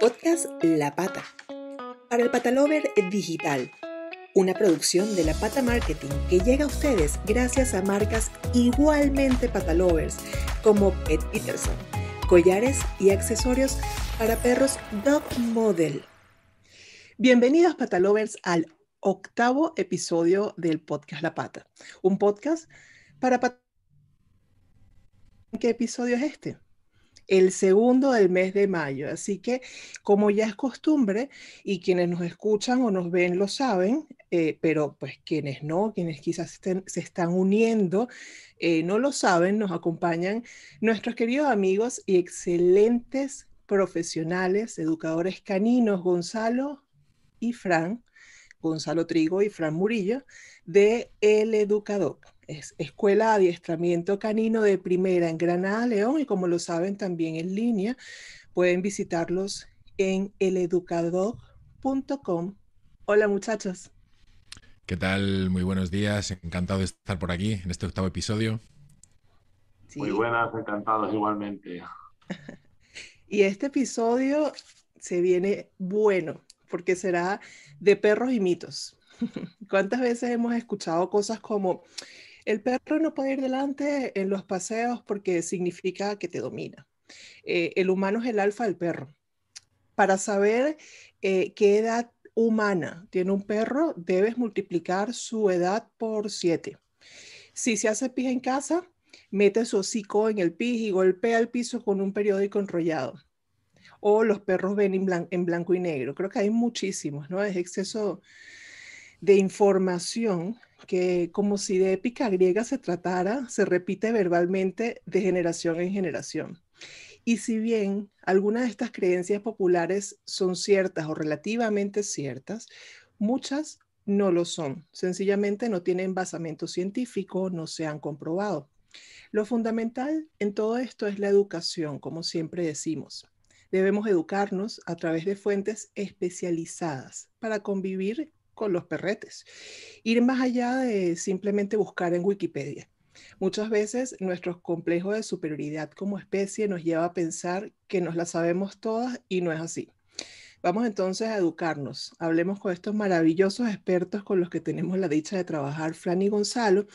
Podcast La Pata. Para el Patalover Digital. Una producción de La Pata Marketing que llega a ustedes gracias a marcas igualmente patalovers como Pet Peterson, collares y accesorios para perros Dog Model. Bienvenidos patalovers al octavo episodio del podcast La Pata, un podcast para ¿Qué episodio es este? El segundo del mes de mayo. Así que, como ya es costumbre, y quienes nos escuchan o nos ven lo saben, eh, pero pues quienes no, quienes quizás se están uniendo, eh, no lo saben, nos acompañan nuestros queridos amigos y excelentes profesionales, educadores caninos, Gonzalo y Fran, Gonzalo Trigo y Fran Murillo, de El Educador es Escuela de Adiestramiento Canino de Primera en Granada, León, y como lo saben también en línea, pueden visitarlos en eleducador.com. Hola muchachos. ¿Qué tal? Muy buenos días, encantado de estar por aquí en este octavo episodio. Muy buenas, encantados igualmente. y este episodio se viene bueno, porque será de perros y mitos. ¿Cuántas veces hemos escuchado cosas como el perro no puede ir delante en los paseos porque significa que te domina. Eh, el humano es el alfa del perro. Para saber eh, qué edad humana tiene un perro, debes multiplicar su edad por siete. Si se hace pis en casa, mete su hocico en el pis y golpea el piso con un periódico enrollado. O los perros ven en, blanco y negro. Creo que hay muchísimos, ¿no? Es exceso de información que como si de épica griega se tratara, se repite verbalmente de generación en generación. Y si bien algunas de estas creencias populares son ciertas o relativamente ciertas, muchas no lo son. Sencillamente no tienen basamento científico, no se han comprobado. Lo fundamental en todo esto es la educación, como siempre decimos. Debemos educarnos a través de fuentes especializadas para convivir con los perretes. Ir más allá de simplemente buscar en Wikipedia. Muchas veces nuestro complejo de superioridad como especie nos lleva a pensar que nos la sabemos todas y no es así. Vamos entonces a educarnos. Hablemos con estos maravillosos expertos con los que tenemos la dicha de trabajar, Fran Gonzalo.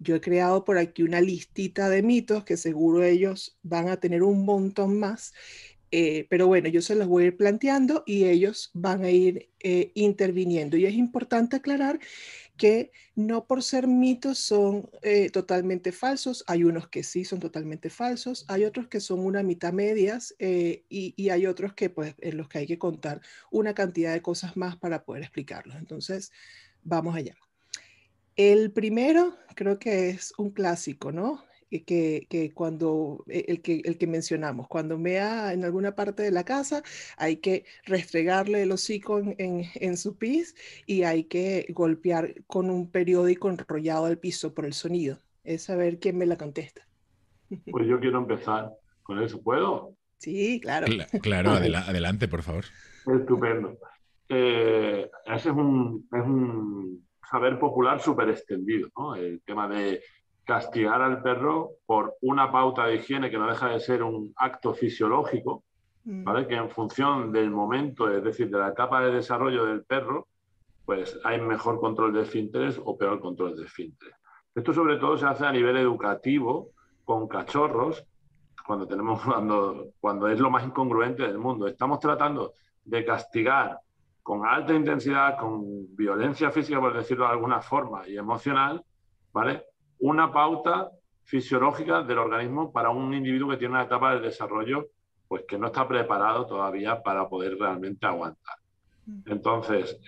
Yo he creado por aquí una listita de mitos que seguro ellos van a tener un montón más eh, pero bueno, yo se los voy a ir planteando y ellos van a ir eh, interviniendo. Y es importante aclarar que no por ser mitos son eh, totalmente falsos, hay unos que sí son totalmente falsos, hay otros que son una mitad medias y, y, hay otros que pues en los que hay que contar una cantidad de cosas más para poder explicarlos. Entonces, vamos allá. El primero creo que es un clásico, ¿no? Que, cuando, e, el que, el que mencionamos, cuando vea en alguna parte de la casa, hay que restregarle el hocico en, en, su pis y hay que golpear con un periódico enrollado al piso por el sonido. Es saber quién me la contesta. Pues yo quiero empezar con eso. ¿Puedo? Sí, claro. claro, adelante, por favor. Estupendo. Eh, ese es un, es un saber popular súper extendido, ¿no? El tema de castigar al perro por una pauta de higiene que no deja de ser un acto fisiológico, mm. ¿vale? Que en función del momento, es decir, de la etapa de desarrollo del perro, pues hay mejor control de esfínteres o peor control de esfínteres. Esto sobre todo se hace a nivel educativo con cachorros, cuando, tenemos, cuando, cuando es lo más incongruente del mundo. Estamos tratando de castigar con alta intensidad, con violencia física, por decirlo de alguna forma, y emocional, ¿vale? Una pauta fisiológica del organismo para un individuo que tiene una etapa de desarrollo pues que no está preparado todavía para poder realmente aguantar. Entonces,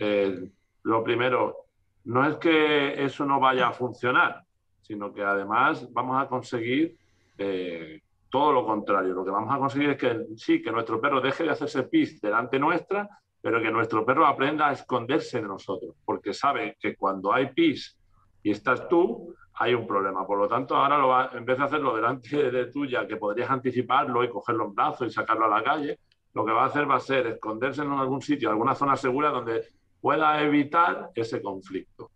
lo primero, no es que eso no vaya a funcionar, sino que además vamos a conseguir eh, todo lo contrario. Lo que vamos a conseguir es que sí, que nuestro perro deje de hacerse pis delante nuestra, pero que nuestro perro aprenda a esconderse de nosotros, porque sabe que cuando hay pis y estás tú, hay un problema. Por lo tanto, ahora lo va, en vez de hacerlo delante de tuya, que podrías anticiparlo y cogerlo en brazos y sacarlo a la calle, lo que va a hacer va a ser esconderse en algún sitio, alguna zona segura donde pueda evitar ese conflicto.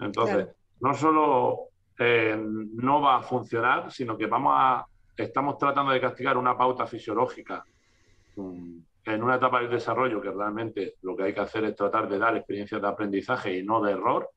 Entonces, no solo eh, no va a funcionar, sino que vamos a, estamos tratando de castigar una pauta fisiológica mm, en una etapa del desarrollo que realmente lo que hay que hacer es tratar de dar experiencias de aprendizaje y no de error.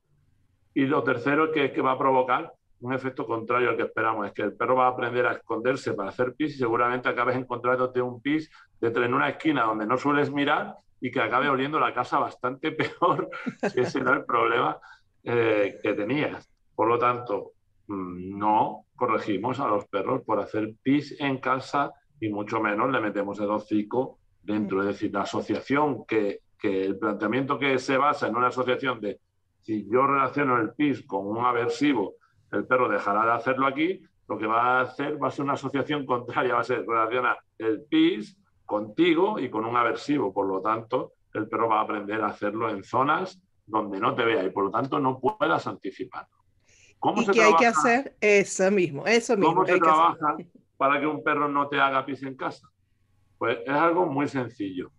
Y lo tercero que es que va a provocar un efecto contrario al que esperamos, es que el perro va a aprender a esconderse para hacer pis y seguramente acabes encontrándote un pis de en una esquina donde no sueles mirar y que acabe oliendo la casa bastante peor, si ese era el problema eh, que tenías. Por lo tanto, mm, no corregimos a los perros por hacer pis en casa y mucho menos le metemos el hocico dentro. Es decir, la asociación, que, que el planteamiento que se basa en una asociación de si yo relaciono el pis con un aversivo, el perro dejará de hacerlo aquí, lo que va a hacer va a ser una asociación contraria, va a ser relacionar el pis contigo y con un aversivo. Por lo tanto, el perro va a aprender a hacerlo en zonas donde no te vea y por lo tanto no puedas anticiparlo. ¿Cómo ¿Y se qué hay que hacer? Eso mismo, eso mismo. ¿Cómo se trabaja para que un perro no te haga pis en casa? Pues es algo muy sencillo.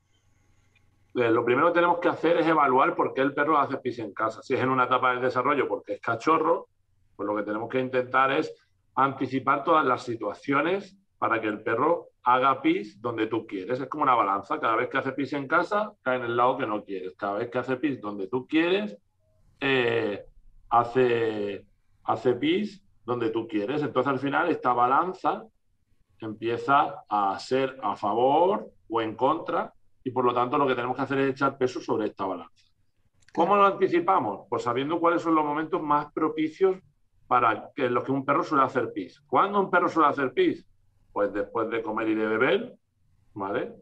Eh, lo primero que tenemos que hacer es evaluar por qué el perro hace pis en casa. Si es en una etapa del desarrollo porque es cachorro, pues lo que tenemos que intentar es anticipar todas las situaciones para que el perro haga pis donde tú quieres. Es como una balanza. Cada vez que hace pis en casa, cae en el lado que no quieres. Cada vez que hace pis donde tú quieres, eh, hace, hace pis donde tú quieres. Entonces, al final, esta balanza empieza a ser a favor o en contra y por lo tanto lo que tenemos que hacer es echar peso sobre esta balanza. ¿Cómo lo anticipamos? Pues sabiendo cuáles son los momentos más propicios para que, los que un perro suele hacer pis. ¿Cuándo un perro suele hacer pis? Pues después de comer y de beber, ¿vale?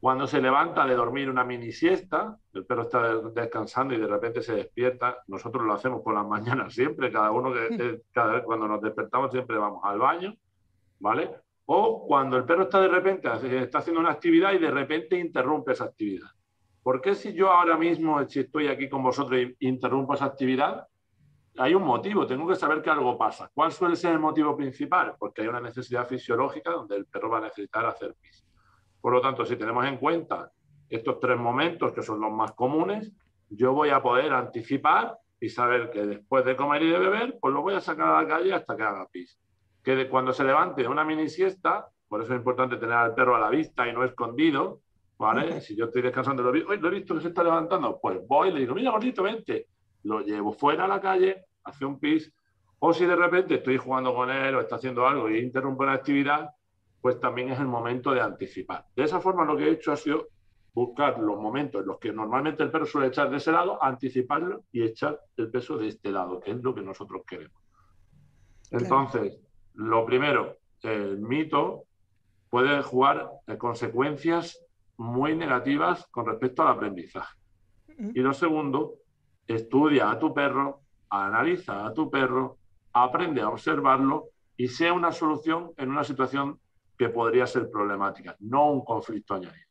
Cuando se levanta de dormir una mini siesta, el perro está descansando y de repente se despierta. Nosotros lo hacemos por las mañanas siempre, cada uno que cada vez cuando nos despertamos siempre vamos al baño, ¿vale? O cuando el perro está de repente, está haciendo una actividad y de repente interrumpe esa actividad. ¿Por qué si yo ahora mismo, estoy aquí con vosotros, interrumpo esa actividad? Hay un motivo, tengo que saber que algo pasa. ¿Cuál suele ser el motivo principal? Porque hay una necesidad fisiológica donde el perro va a necesitar hacer pis. Por lo tanto, si tenemos en cuenta estos tres momentos que son los más comunes, yo voy a poder anticipar y saber que después de comer y de beber, pues lo voy a sacar a la calle hasta que haga pis que cuando se levante de una mini siesta, por eso es importante tener al perro a la vista y no escondido, ¿vale? Si yo estoy descansando, lo, lo he visto que se está levantando, pues voy y le digo, mira, gordito, vente. Lo llevo fuera a la calle, hace un pis, o si de repente estoy jugando con él o está haciendo algo y interrumpe la actividad, pues también es el momento de anticipar. De esa forma lo que he hecho ha sido buscar los momentos en los que normalmente el perro suele echar de ese lado, anticiparlo y echar el peso de este lado, que es lo que nosotros queremos. Entonces, lo primero, el mito puede jugar consecuencias muy negativas con respecto al aprendizaje. Y lo segundo, estudia a tu perro, analiza a tu perro, aprende a observarlo y sea una solución en una situación que podría ser problemática, no un conflicto añadido.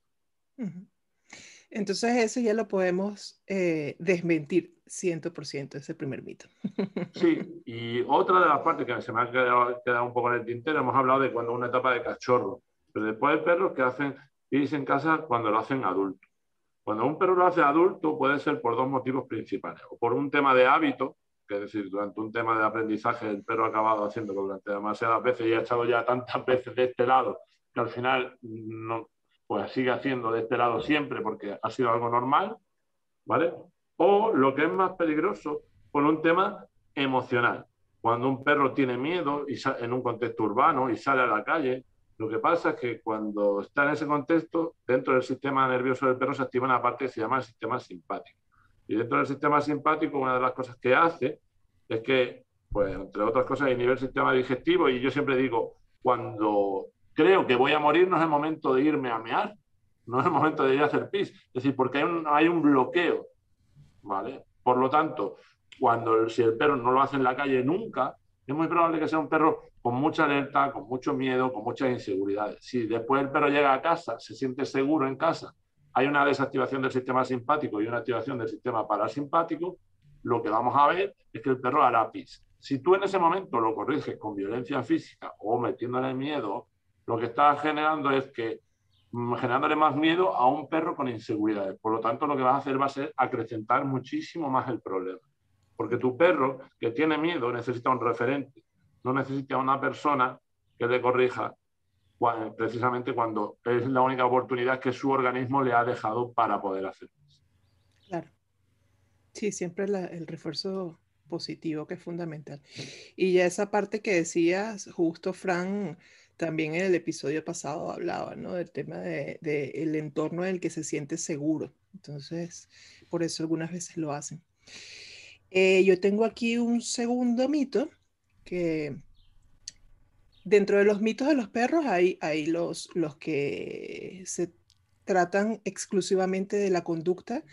Entonces eso ya lo podemos eh, desmentir 100%, ese primer mito. Sí, y otra de las partes que se me ha quedado, un poco en el tintero, hemos hablado de cuando una etapa de cachorro, pero después hay perros que hacen irse en casa cuando lo hacen adulto. Cuando un perro lo hace adulto puede ser por dos motivos principales, o por un tema de hábito, que es decir, durante un tema de aprendizaje el perro ha acabado haciéndolo durante demasiadas veces y ha echado ya tantas veces de este lado que al final no, pues sigue haciendo de este lado siempre porque ha sido algo normal, ¿vale? O lo que es más peligroso, por un tema emocional. Cuando un perro tiene miedo y en un contexto urbano y sale a la calle, lo que pasa es que cuando está en ese contexto, dentro del sistema nervioso del perro se activa una parte que se llama el sistema simpático. Y dentro del sistema simpático, una de las cosas que hace es que, pues, entre otras cosas, hay nivel sistema digestivo, y yo siempre digo, cuando creo que voy a morir, no es el momento de irme a mear, no es el momento de ir a hacer pis. Es decir, porque hay un, hay un bloqueo. ¿vale? Por lo tanto, cuando si el perro no lo hace en la calle nunca, es muy probable que sea un perro con mucha alerta, con mucho miedo, con muchas inseguridades. Si después el perro llega a casa, se siente seguro en casa, hay una desactivación del sistema simpático y una activación del sistema parasimpático, lo que vamos a ver es que el perro hará pis. Si tú en ese momento lo corriges con violencia física o metiéndole miedo lo que está generando es que mm, generándole más miedo a un perro con inseguridades. Por lo tanto, lo que vas a hacer va a ser acrecentar muchísimo más el problema. Porque tu perro que tiene miedo necesita un referente, no necesita una persona que le corrija precisamente cuando es la única oportunidad que su organismo le ha dejado para poder hacer. Claro. Sí, siempre el refuerzo positivo que es fundamental. Y ya esa parte que decías, justo Fran, también en el episodio pasado hablaba, ¿no? Del tema del de, el entorno en el que se siente seguro. Entonces, por eso algunas veces lo hacen. Eh, yo tengo aquí un segundo mito que dentro de los mitos de los perros hay, hay los, los que se tratan exclusivamente de la conducta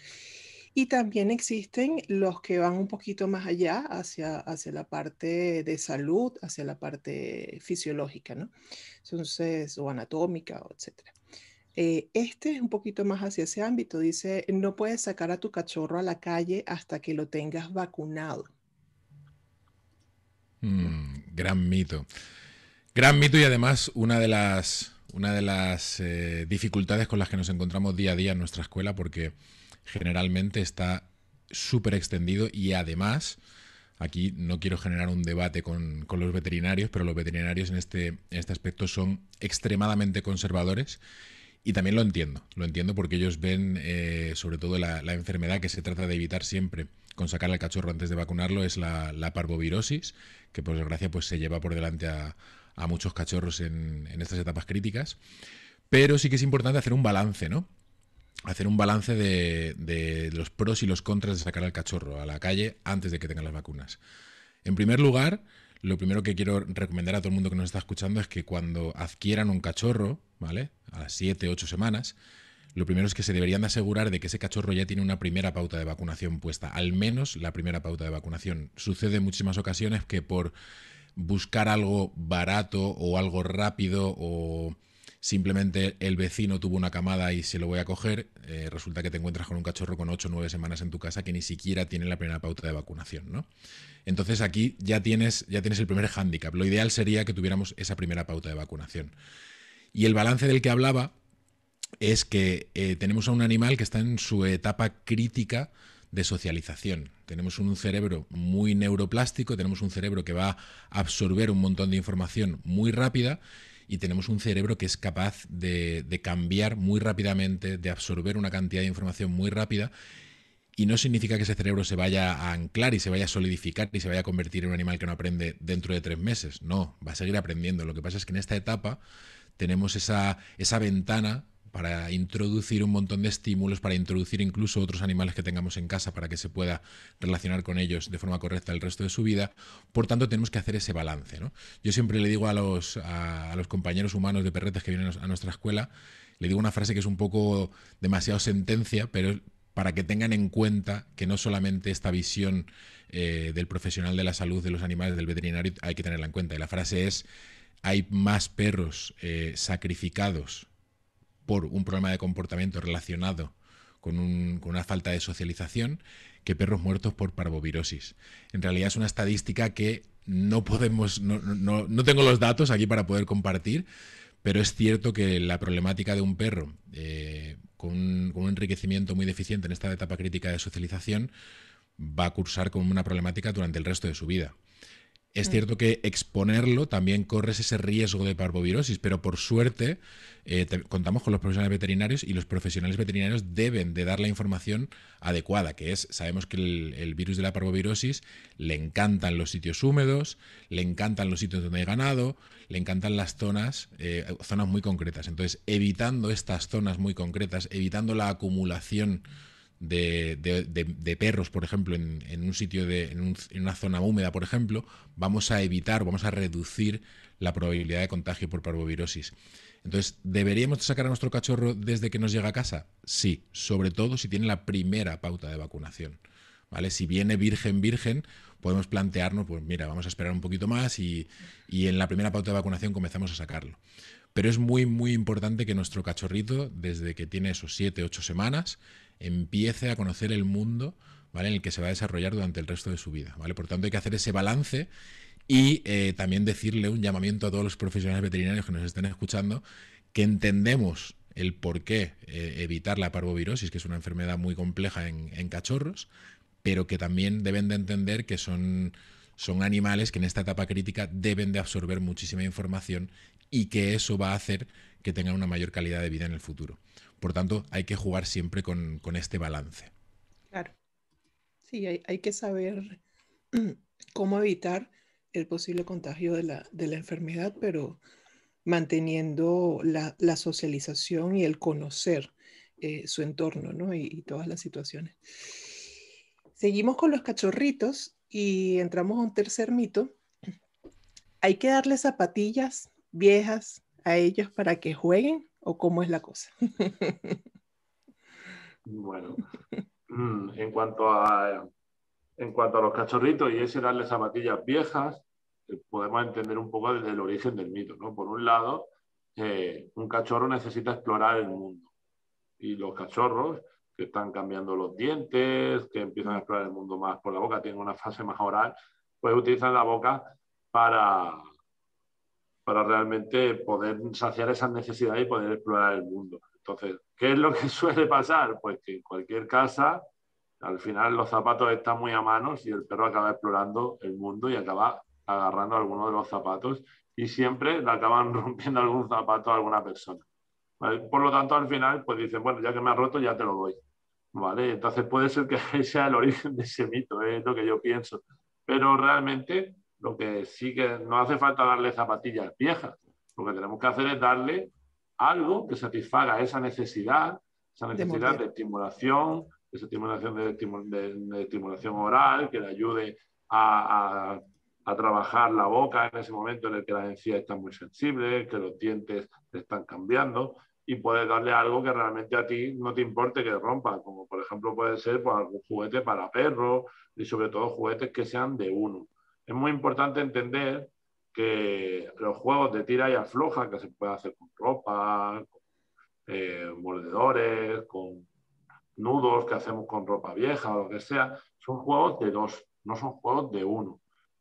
y también existen los que van un poquito más allá hacia, hacia la parte de salud, hacia la parte fisiológica, ¿no? Entonces, o anatómica, etc. Eh, este es un poquito más hacia ese ámbito. Dice, no puedes sacar a tu cachorro a la calle hasta que lo tengas vacunado. Mm, gran mito. Gran mito y además una de las, una de las eh, dificultades con las que nos encontramos día a día en nuestra escuela porque generalmente está súper extendido y además, aquí no quiero generar un debate con, los veterinarios, pero los veterinarios en este, en este aspecto son extremadamente conservadores y también lo entiendo, lo entiendo porque ellos ven eh, sobre todo la, enfermedad que se trata de evitar siempre con sacar al cachorro antes de vacunarlo es la, parvovirosis, que por desgracia pues, se lleva por delante a, muchos cachorros en, en estas etapas críticas. Pero sí que es importante hacer un balance, ¿no? Hacer un balance de, los pros y los contras de sacar al cachorro a la calle antes de que tengan las vacunas. En primer lugar, lo primero que quiero recomendar a todo el mundo que nos está escuchando es que cuando adquieran un cachorro, ¿vale? A las 7, 8 semanas, lo primero es que se deberían de asegurar de que ese cachorro ya tiene una primera pauta de vacunación puesta, al menos la primera pauta de vacunación. Sucede en muchísimas ocasiones que por buscar algo barato o algo rápido o simplemente el vecino tuvo una camada y se lo voy a coger, eh, resulta que te encuentras con un cachorro con 8 o 9 semanas en tu casa que ni siquiera tiene la primera pauta de vacunación, ¿no? Entonces aquí ya tienes, ya tienes el primer hándicap. Lo ideal sería que tuviéramos esa primera pauta de vacunación. Y el balance del que hablaba es que eh, tenemos a un animal que está en su etapa crítica de socialización. Tenemos un cerebro muy neuroplástico, tenemos un cerebro que va a absorber un montón de información muy rápida y tenemos un cerebro que es capaz de, cambiar muy rápidamente, de absorber una cantidad de información muy rápida y no significa que ese cerebro se vaya a anclar y se vaya a solidificar y se vaya a convertir en un animal que no aprende dentro de tres meses. No, va a seguir aprendiendo. Lo que pasa es que en esta etapa tenemos esa, esa ventana para introducir un montón de estímulos, para introducir incluso otros animales que tengamos en casa para que se pueda relacionar con ellos de forma correcta el resto de su vida. Por tanto, tenemos que hacer ese balance. Yo siempre le digo a los, compañeros humanos de perretes que vienen a nuestra escuela, le digo una frase que es un poco demasiado sentencia, pero para que tengan en cuenta que no solamente esta visión eh, del profesional de la salud de los animales, del veterinario, hay que tenerla en cuenta. Y la frase es, hay más perros eh, sacrificados por un problema de comportamiento relacionado con, una falta de socialización que perros muertos por parvovirosis. En realidad es una estadística que no podemos, no, tengo los datos aquí para poder compartir, pero es cierto que la problemática de un perro eh, con, un enriquecimiento muy deficiente en esta etapa crítica de socialización va a cursar con una problemática durante el resto de su vida. Es cierto que exponerlo también corres ese riesgo de parvovirosis, pero por suerte eh, contamos con los profesionales veterinarios y los profesionales veterinarios deben de dar la información adecuada, que es, sabemos que el, virus de la parvovirosis le encantan los sitios húmedos, le encantan los sitios donde hay ganado, le encantan las zonas, eh, zonas muy concretas. Entonces, evitando estas zonas muy concretas, evitando la acumulación de, perros, por ejemplo, en, un sitio, de, en, una zona húmeda, por ejemplo, vamos a evitar, vamos a reducir la probabilidad de contagio por parvovirosis. Entonces, ¿deberíamos sacar a nuestro cachorro desde que nos llega a casa? Sí, sobre todo si tiene la primera pauta de vacunación. ¿Vale? Si viene virgen, virgen, podemos plantearnos, pues mira, vamos a esperar un poquito más y, y en la primera pauta de vacunación comenzamos a sacarlo. Pero es muy, muy importante que nuestro cachorrito, desde que tiene esos 7, 8 semanas, empiece a conocer el mundo ¿vale? en el que se va a desarrollar durante el resto de su vida. ¿vale? Por tanto, hay que hacer ese balance y eh, también decirle un llamamiento a todos los profesionales veterinarios que nos estén escuchando que entendemos el por qué eh, evitar la parvovirosis, que es una enfermedad muy compleja en, en, cachorros, pero que también deben de entender que son, son animales que en esta etapa crítica deben de absorber muchísima información y que eso va a hacer que tengan una mayor calidad de vida en el futuro. Por tanto, hay que jugar siempre con, este balance. Claro. Sí, hay, que saber cómo evitar el posible contagio de la, enfermedad, pero manteniendo la, socialización y el conocer eh, su entorno y, todas las situaciones. Seguimos con los cachorritos y entramos a un tercer mito. ¿Hay que darle zapatillas viejas a ellos para que jueguen o cómo es la cosa? bueno, mm, en cuanto a en cuanto a los cachorritos y ese darle zapatillas viejas, eh, podemos entender un poco desde el origen del mito. ¿no? Por un lado, eh, un cachorro necesita explorar el mundo y los cachorros que están cambiando los dientes, que empiezan a explorar el mundo más por la boca, tienen una fase más oral, pues utilizan la boca para, para realmente poder saciar esas necesidades y poder explorar el mundo. Entonces, ¿qué es lo que suele pasar? Pues que en cualquier casa, al final los zapatos están muy a manos y el perro acaba explorando el mundo y acaba agarrando alguno de los zapatos y siempre le acaban rompiendo algún zapato a alguna persona. Por lo tanto, al final, pues dicen, bueno, ya que me ha roto, ya te lo doy. ¿Vale? Entonces puede ser que sea el origen de ese mito, es lo que yo pienso. Pero realmente lo que sí que no hace falta darle zapatillas viejas. Lo que tenemos que hacer es darle algo que satisfaga esa necesidad, esa necesidad de, estimulación, esa estimulación de, estimulación oral, que le ayude a, a, trabajar la boca en ese momento en el que la encía está muy sensible, que los dientes están cambiando y puedes darle algo que realmente a ti no te importe que rompa, como por ejemplo puede ser pues, algún juguete para perro y sobre todo juguetes que sean de uno. Es muy importante entender que los juegos de tira y afloja que se puede hacer con ropa, con eh, mordedores, con nudos que hacemos con ropa vieja o lo que sea, son juegos de dos, no son juegos de uno.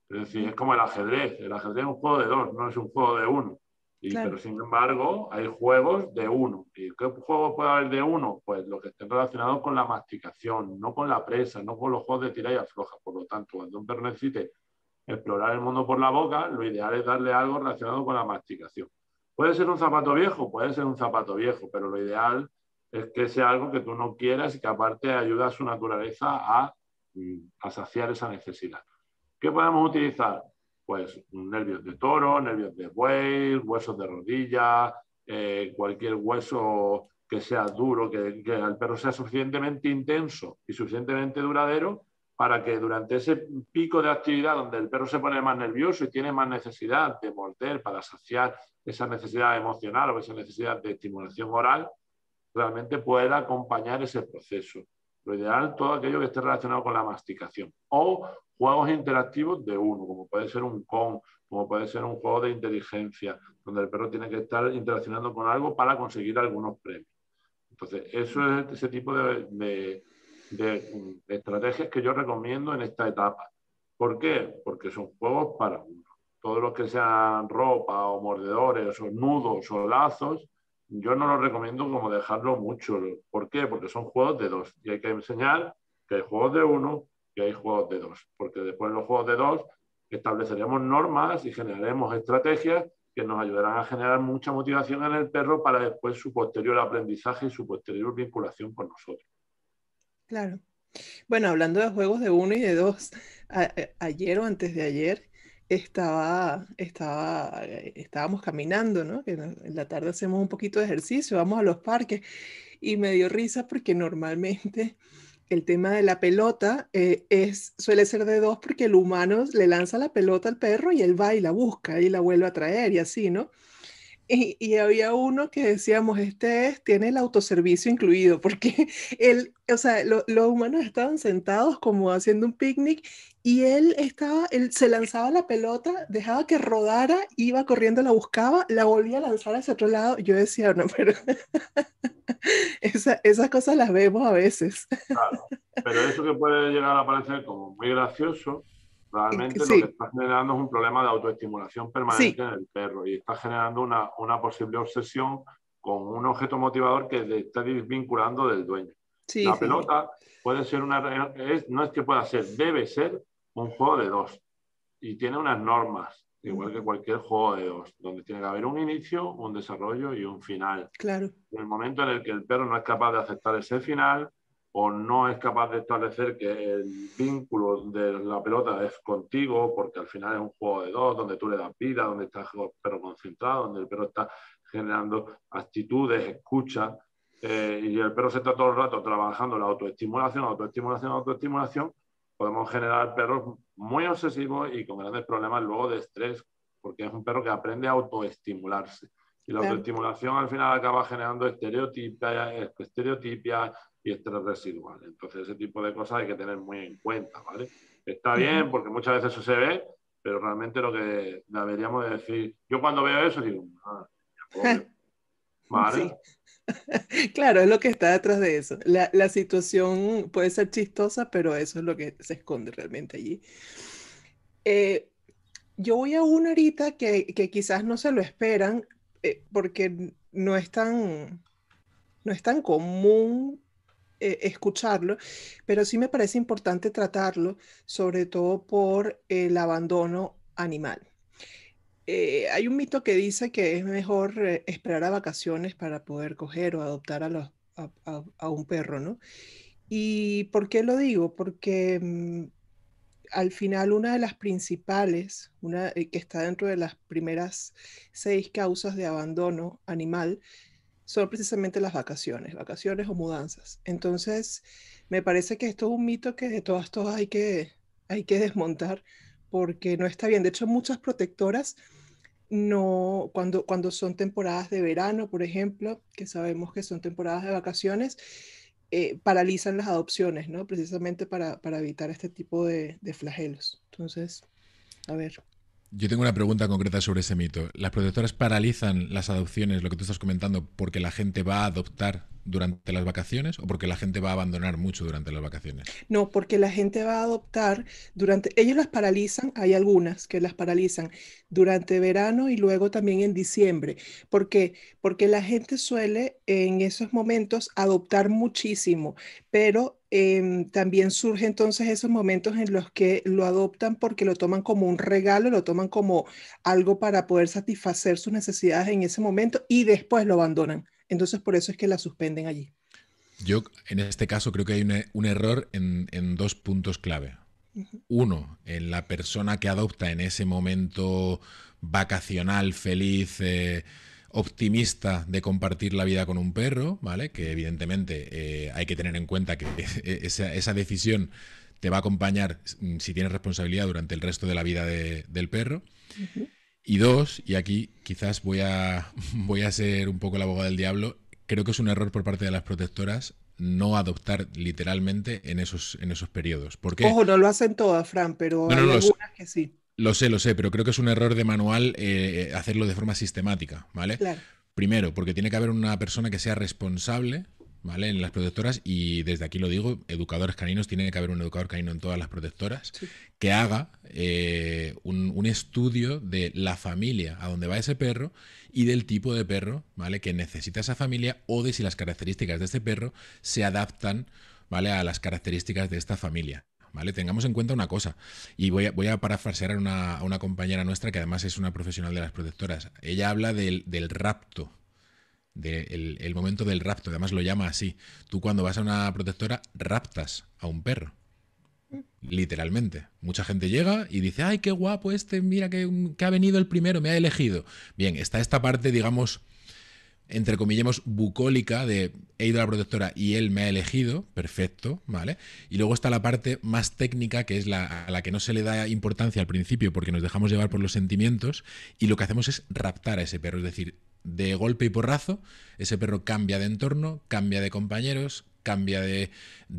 Es decir, es como el ajedrez. El ajedrez es un juego de dos, no es un juego de uno. Pero sin embargo, hay juegos de uno. ¿Y qué juegos puede haber de uno? Pues los que estén relacionados con la masticación, no con la presa, no con los juegos de tira y afloja. Por lo tanto, cuando un perro necesite explorar el mundo por la boca, lo ideal es darle algo relacionado con la masticación. Puede ser un zapato viejo, puede ser un zapato viejo, pero lo ideal es que sea algo que tú no quieras y que aparte ayuda a su naturaleza a, mm, saciar esa necesidad. ¿Qué podemos utilizar? pues nervios de toro, nervios de buey, huesos de rodilla, eh, cualquier hueso que sea duro, que, que el perro sea suficientemente intenso y suficientemente duradero para que durante ese pico de actividad donde el perro se pone más nervioso y tiene más necesidad de morder para saciar esa necesidad emocional o esa necesidad de estimulación oral, realmente pueda acompañar ese proceso. Lo ideal, todo aquello que esté relacionado con la masticación. O juegos interactivos de uno, como puede ser un con, como puede ser un juego de inteligencia, donde el perro tiene que estar interaccionando con algo para conseguir algunos premios. Entonces, eso es ese tipo de, estrategias que yo recomiendo en esta etapa. ¿Por qué? Porque son juegos para uno. Todos los que sean ropa o mordedores o nudos o lazos, yo no los recomiendo como dejarlo mucho. ¿Por qué? Porque son juegos de dos y hay que enseñar que hay juegos de uno que hay juegos de dos, porque después los juegos de dos estableceremos normas y generaremos estrategias que nos ayudarán a generar mucha motivación en el perro para después su posterior aprendizaje y su posterior vinculación con nosotros. Claro. Bueno, hablando de juegos de uno y de dos, ayer o antes de ayer estaba, estaba, estábamos caminando, ¿no? En la tarde hacemos un poquito de ejercicio, vamos a los parques y me dio risa porque normalmente el tema de la pelota eh, es, suele ser de dos porque el humano le lanza la pelota al perro y él va y la busca y la vuelve a traer y así, ¿no? Y, había uno que decíamos, este es, tiene el autoservicio incluido, porque él, o sea, los humanos estaban sentados como haciendo un picnic y él estaba, él se lanzaba la pelota, dejaba que rodara, iba corriendo, la buscaba, la volvía a lanzar hacia otro lado. Yo decía, no, pero esas cosas las vemos a veces. Claro, pero eso que puede llegar a parecer como muy gracioso, realmente lo que está generando es un problema de autoestimulación permanente en el perro y está generando una, una, posible obsesión con un objeto motivador que está vinculando del dueño. la pelota puede ser una... Es, no es que pueda ser, debe ser un juego de dos y tiene unas normas igual que cualquier juego de dos, donde tiene que haber un inicio, un desarrollo y un final. Claro. En el momento en el que el perro no es capaz de aceptar ese final o no es capaz de establecer que el vínculo de la pelota es contigo, porque al final es un juego de dos, donde tú le das vida, donde está el perro concentrado, donde el perro está generando actitudes, escucha, eh, y el perro se está todo el rato trabajando la autoestimulación, autoestimulación, autoestimulación, podemos generar perros muy obsesivos y con grandes problemas luego de estrés, porque es un perro que aprende a autoestimularse. Y la autoestimulación al final acaba generando estereotipia, estereotipia y estrés residual. Entonces, ese tipo de cosas hay que tener muy en cuenta, ¿vale? Está bien porque muchas veces eso se ve, pero realmente lo que deberíamos decir, yo cuando veo eso digo, ah, ¿vale? Claro, es lo que está detrás de eso. La, situación puede ser chistosa, pero eso es lo que se esconde realmente allí. Eh, yo voy a una ahorita que, quizás no se lo esperan eh, porque no es tan, no es tan común eh, escucharlo, pero sí me parece importante tratarlo, sobre todo por el abandono animal. Eh, hay un mito que dice que es mejor eh, esperar a vacaciones para poder coger o adoptar a, un perro, ¿no? ¿Y por qué lo digo? Porque mm, al final una de las principales, una que está dentro de las primeras seis causas de abandono animal, son precisamente las vacaciones, vacaciones o mudanzas. Entonces, me parece que esto es un mito que de todas, todas hay que, hay que desmontar porque no está bien. De hecho, muchas protectoras no, cuando, cuando son temporadas de verano, por ejemplo, que sabemos que son temporadas de vacaciones, eh, paralizan las adopciones, ¿no? Precisamente para, evitar este tipo de, de flagelos. Entonces, a ver. Yo tengo una pregunta concreta sobre ese mito. ¿Las protectoras paralizan las adopciones, lo que tú estás comentando, porque la gente va a adoptar durante las vacaciones o porque la gente va a abandonar mucho durante las vacaciones? No, porque la gente va a adoptar durante, ellos las paralizan, hay algunas que las paralizan durante verano y luego también en diciembre. ¿Por qué? Porque la gente suele en esos momentos adoptar muchísimo, pero em, también surge entonces esos momentos en los que lo adoptan porque lo toman como un regalo, lo toman como algo para poder satisfacer sus necesidades en ese momento y después lo abandonan. Entonces, por eso es que la suspenden allí. Yo, en este caso, creo que hay un, error en, dos puntos clave. Uno, en la persona que adopta en ese momento vacacional, feliz, eh, optimista de compartir la vida con un perro, ¿vale? Que evidentemente eh, hay que tener en cuenta que esa, decisión te va a acompañar mm, si tienes responsabilidad durante el resto de la vida del perro. Y dos, y aquí quizás voy a, voy a ser un poco el abogado del diablo, creo que es un error por parte de las protectoras no adoptar literalmente en esos, en esos periodos. Porque, Ojo, no lo hacen todas, Fran, pero hay algunas que sí. Lo sé, lo sé, pero creo que es un error de manual eh, hacerlo de forma sistemática, ¿vale? Claro. Primero, porque tiene que haber una persona que sea responsable ¿vale? En las protectoras, y desde aquí lo digo, educadores caninos, tiene que haber un educador canino en todas las protectoras, que haga eh, un, estudio de la familia a donde va ese perro y del tipo de perro, ¿vale? Que necesita esa familia o de si las características de ese perro se adaptan, ¿vale? A las características de esta familia. ¿Vale? Tengamos en cuenta una cosa, y voy a, voy a parafrasear a una, a una compañera nuestra que además es una profesional de las protectoras. Ella habla del, del rapto, el, momento del rapto, además lo llama así. Tú cuando vas a una protectora raptas a un perro. Literalmente. Mucha gente llega y dice, ay, qué guapo este, mira que ha venido el primero, me ha elegido. Bien, está esta parte, digamos, entre comillas, bucólica de he ido a la protectora y él me ha elegido, perfecto, ¿vale? Y luego está la parte más técnica, que es la a la que no se le da importancia al principio porque nos dejamos llevar por los sentimientos y lo que hacemos es raptar a ese perro, es decir, de golpe y porrazo, ese perro cambia de entorno, cambia de compañeros, cambia de,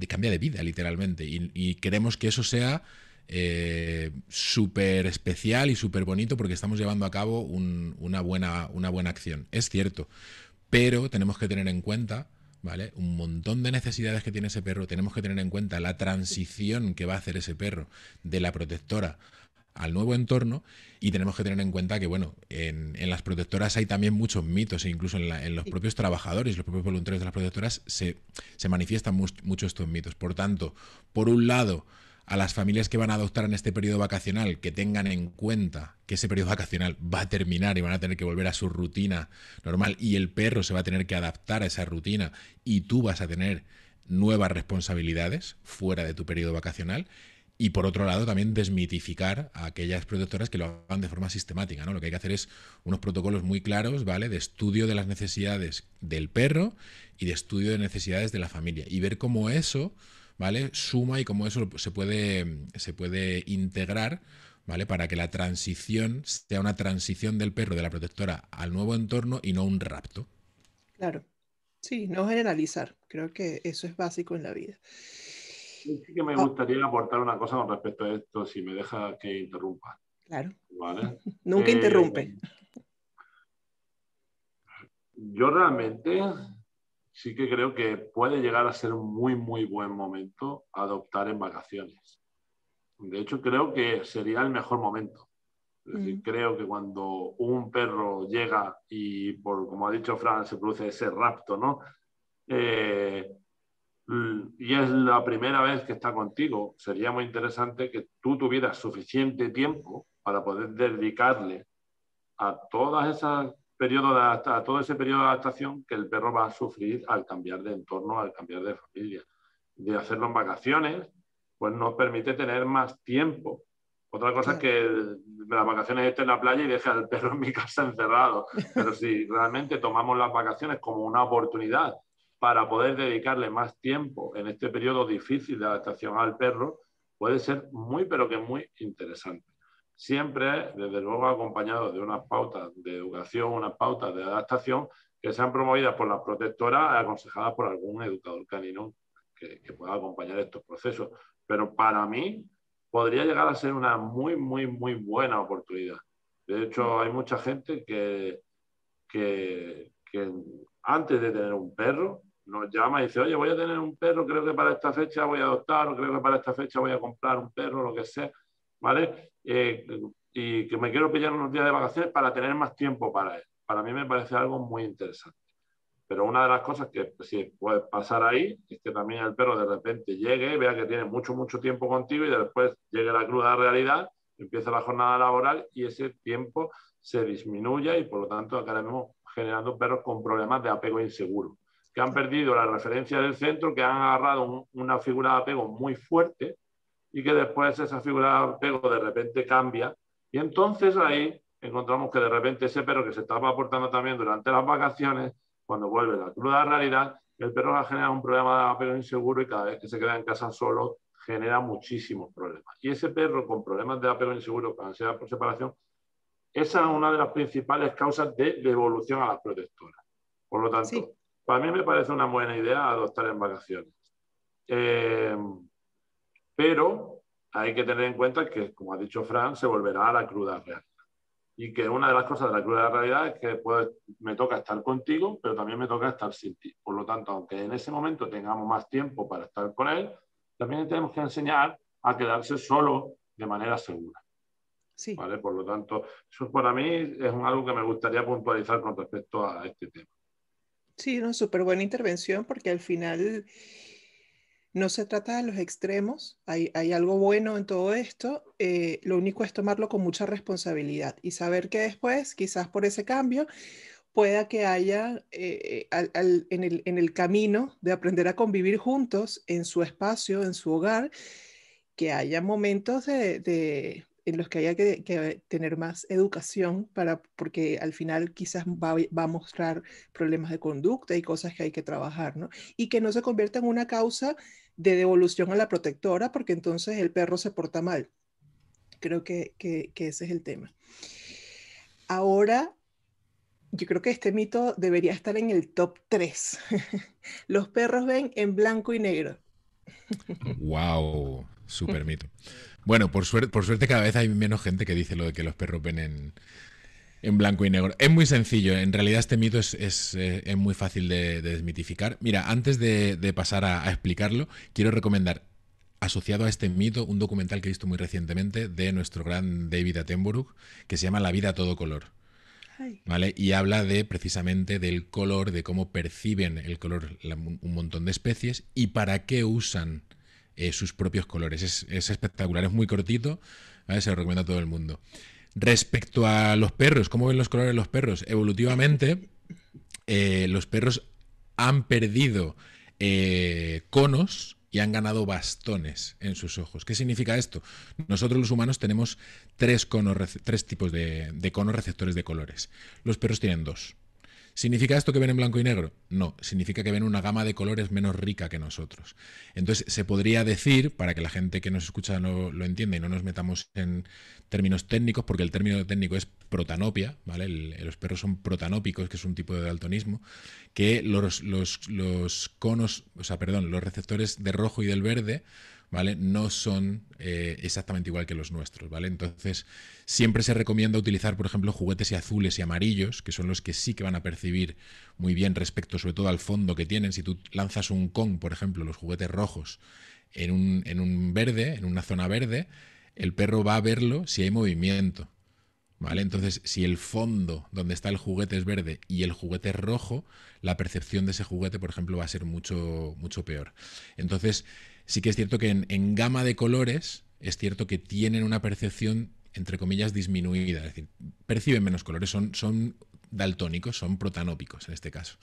cambia de vida, literalmente. Y, queremos que eso sea eh, súper especial y súper bonito porque estamos llevando a cabo una, buena, una buena acción. Es cierto, pero tenemos que tener en cuenta ¿vale? Un montón de necesidades que tiene ese perro. Tenemos que tener en cuenta la transición que va a hacer ese perro de la protectora al nuevo entorno y tenemos que tener en cuenta que, bueno, en, las protectoras hay también muchos mitos e incluso en, los propios trabajadores, los propios voluntarios de las protectoras se, se manifiestan muchos mucho estos mitos. Por tanto, por un lado, a las familias que van a adoptar en este periodo vacacional que tengan en cuenta que ese periodo vacacional va a terminar y van a tener que volver a su rutina normal y el perro se va a tener que adaptar a esa rutina y tú vas a tener nuevas responsabilidades fuera de tu periodo vacacional. Y por otro lado, también desmitificar a aquellas protectoras que lo hagan de forma sistemática. ¿no? Lo que hay que hacer es unos protocolos muy claros, ¿vale? De estudio de las necesidades del perro y de estudio de necesidades de la familia. Y ver cómo eso, ¿vale? Suma y cómo eso se puede, se puede integrar, ¿vale? Para que la transición sea una transición del perro de la protectora al nuevo entorno y no un rapto. Claro. Sí, no generalizar. Creo que eso es básico en la vida. Sí que me ah. gustaría aportar una cosa con respecto a esto, si me deja que interrumpa. Claro. Nunca interrumpe. Eh, yo realmente sí que creo que puede llegar a ser un muy, muy buen momento adoptar en vacaciones. De hecho, creo que sería el mejor momento. Es decir, mm. creo que cuando un perro llega y, por como ha dicho Fran, se produce ese rapto, ¿no? Eh, y es la primera vez que está contigo, sería muy interesante que tú tuvieras suficiente tiempo para poder dedicarle a todas esas periodos de a todo ese periodo de adaptación que el perro va a sufrir al cambiar de entorno, al cambiar de familia. De hacerlo en vacaciones, pues nos permite tener más tiempo otra cosa es que las vacaciones esté en la playa y deje al perro en mi casa encerrado. Pero si realmente tomamos las vacaciones como una oportunidad para poder dedicarle más tiempo en este periodo difícil de adaptación al perro, puede ser muy, pero que muy interesante. Siempre, desde luego, acompañado de unas pautas de educación, unas pautas de adaptación que sean promovidas por las protectoras, aconsejadas por algún educador canino que, que pueda acompañar estos procesos. Pero para mí, podría llegar a ser una muy, muy, muy buena oportunidad. De hecho, hay mucha gente que, que, antes de tener un perro nos llama y dice, oye, voy a tener un perro, creo que para esta fecha voy a adoptar, o creo que para esta fecha voy a comprar un perro, lo que sea, ¿vale? Eh, y que me quiero pillar unos días de vacaciones para tener más tiempo para él. Para mí me parece algo muy interesante. Pero una de las cosas que sí puede pasar ahí es que también el perro de repente llegue, vea que tiene mucho, mucho tiempo contigo y después llegue la cruda realidad, empieza la jornada laboral y ese tiempo se disminuya y por lo tanto acabaremos generando perros con problemas de apego inseguro, que han perdido la referencia del centro, que han agarrado una figura de apego muy fuerte y que después esa figura de apego de repente cambia y entonces ahí encontramos que de repente ese perro que se estaba aportando también durante las vacaciones cuando vuelve la cruda realidad, el perro va a generar un problema de apego inseguro y cada vez que se queda en casa solo genera muchísimos problemas. Y ese perro con problemas de apego inseguro, con ansiedad por separación, esa es una de las principales causas de devolución a las protectoras. Por lo tanto, para mí me parece una buena idea adoptar en vacaciones. Eh, pero hay que tener en cuenta que, como ha dicho Fran, se volverá a la cruda real y que una de las cosas de la cruda realidad es que pues, me toca estar contigo, pero también me toca estar sin ti. Por lo tanto, aunque en ese momento tengamos más tiempo para estar con él, también tenemos que enseñar a quedarse solo de manera segura. Sí. ¿Vale? Por lo tanto, eso para mí es algo que me gustaría puntualizar con respecto a este tema. Sí, una súper buena intervención porque al final no se trata de los extremos, hay, algo bueno en todo esto, eh, lo único es tomarlo con mucha responsabilidad y saber que después, quizás por ese cambio, pueda que haya eh, en, el, camino de aprender a convivir juntos en su espacio, en su hogar, que haya momentos de, en los que haya que, tener más educación para, porque al final quizás va, va, a mostrar problemas de conducta y cosas que hay que trabajar, ¿no? Y que no se convierta en una causa de devolución a la protectora, porque entonces el perro se porta mal. Creo que, ese es el tema. Ahora, yo creo que este mito debería estar en el top 3. Los perros ven en blanco y negro. ¡Wow! Super mito. Bueno, por suerte, por suerte cada vez hay menos gente que dice lo de que los perros ven en, en blanco y negro. Es muy sencillo, en realidad este mito es, eh, muy fácil de, desmitificar. Mira, antes de, pasar a, explicarlo, quiero recomendar, asociado a este mito, un documental que he visto muy recientemente de nuestro gran David Attenborough, que se llama La vida a todo color. ¿Vale? Y habla de precisamente del color, de cómo perciben el color un montón de especies y para qué usan eh, sus propios colores. Es, espectacular, es muy cortito, se lo recomiendo a todo el mundo. Respecto a los perros, ¿cómo ven los colores los perros? Evolutivamente, eh, los perros han perdido eh, conos y han ganado bastones en sus ojos. ¿Qué significa esto? Nosotros los humanos tenemos tres, tres tipos de conos receptores de colores. Los perros tienen dos. ¿Significa esto que ven en blanco y negro? No, significa que ven una gama de colores menos rica que nosotros. Entonces, se podría decir, para que la gente que nos escucha no lo entienda y no nos metamos en términos técnicos, porque el término técnico es protanopia, ¿vale? los perros son protanópicos, que es un tipo de daltonismo, que los, los, los conos, o sea, perdón, los receptores de rojo y del verde ¿vale? No son eh, exactamente igual que los nuestros, ¿vale? Entonces, siempre se recomienda utilizar, por ejemplo, juguetes y azules y amarillos, que son los que sí que van a percibir muy bien respecto sobre todo al fondo que tienen. Si tú lanzas un con, por ejemplo, los juguetes rojos en un, en un verde, en una zona verde, el perro va a verlo si hay movimiento. ¿Vale? Entonces, si el fondo donde está el juguete es verde y el juguete es rojo, la percepción de ese juguete, por ejemplo, va a ser mucho, mucho peor. Entonces, sí que es cierto que en, gama de colores es cierto que tienen una percepción, entre comillas, disminuida. Es decir, perciben menos colores, son, son daltónicos, son protanópicos en este caso.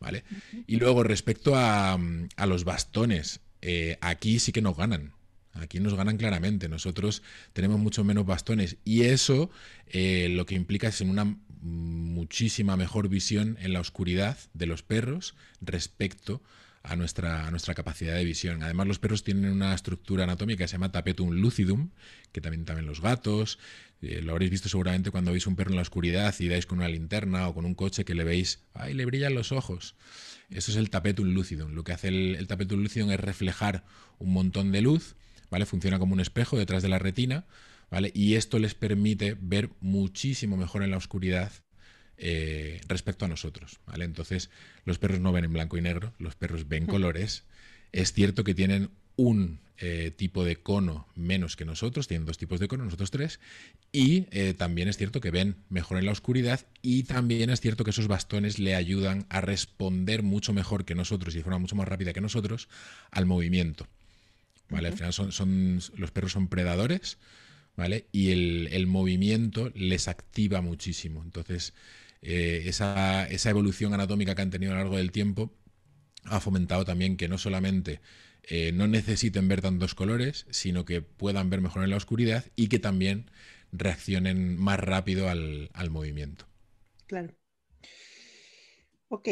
¿vale? Y luego, respecto a, los bastones, eh, aquí sí que nos ganan. Aquí nos ganan claramente. Nosotros tenemos mucho menos bastones. Y eso eh, lo que implica es en una muchísima mejor visión en la oscuridad de los perros respecto a nuestra, nuestra capacidad de visión. Además, los perros tienen una estructura anatómica que se llama tapetum lucidum, que también, también los gatos. Eh, lo habréis visto seguramente cuando veis un perro en la oscuridad y dais con una linterna o con un coche que le veis, ¡ay, le brillan los ojos! Eso es el tapetum lucidum. Lo que hace el, el tapetum lucidum es reflejar un montón de luz, ¿vale? Funciona como un espejo detrás de la retina, ¿vale? Y esto les permite ver muchísimo mejor en la oscuridad eh, respecto a nosotros. ¿vale? Entonces, los perros no ven en blanco y negro, los perros ven colores. Es cierto que tienen un eh, tipo de cono menos que nosotros, tienen dos tipos de cono, nosotros tres, y eh, también es cierto que ven mejor en la oscuridad y también es cierto que esos bastones le ayudan a responder mucho mejor que nosotros y de forma mucho más rápida que nosotros al movimiento. ¿vale? Al final son, son, los perros son predadores, ¿vale? Y el, el movimiento les activa muchísimo. Entonces, eh, esa, evolución anatómica que han tenido a lo largo del tiempo ha fomentado también que no solamente eh, no necesiten ver tantos colores, sino que puedan ver mejor en la oscuridad y que también reaccionen más rápido al, movimiento. Claro. Ok.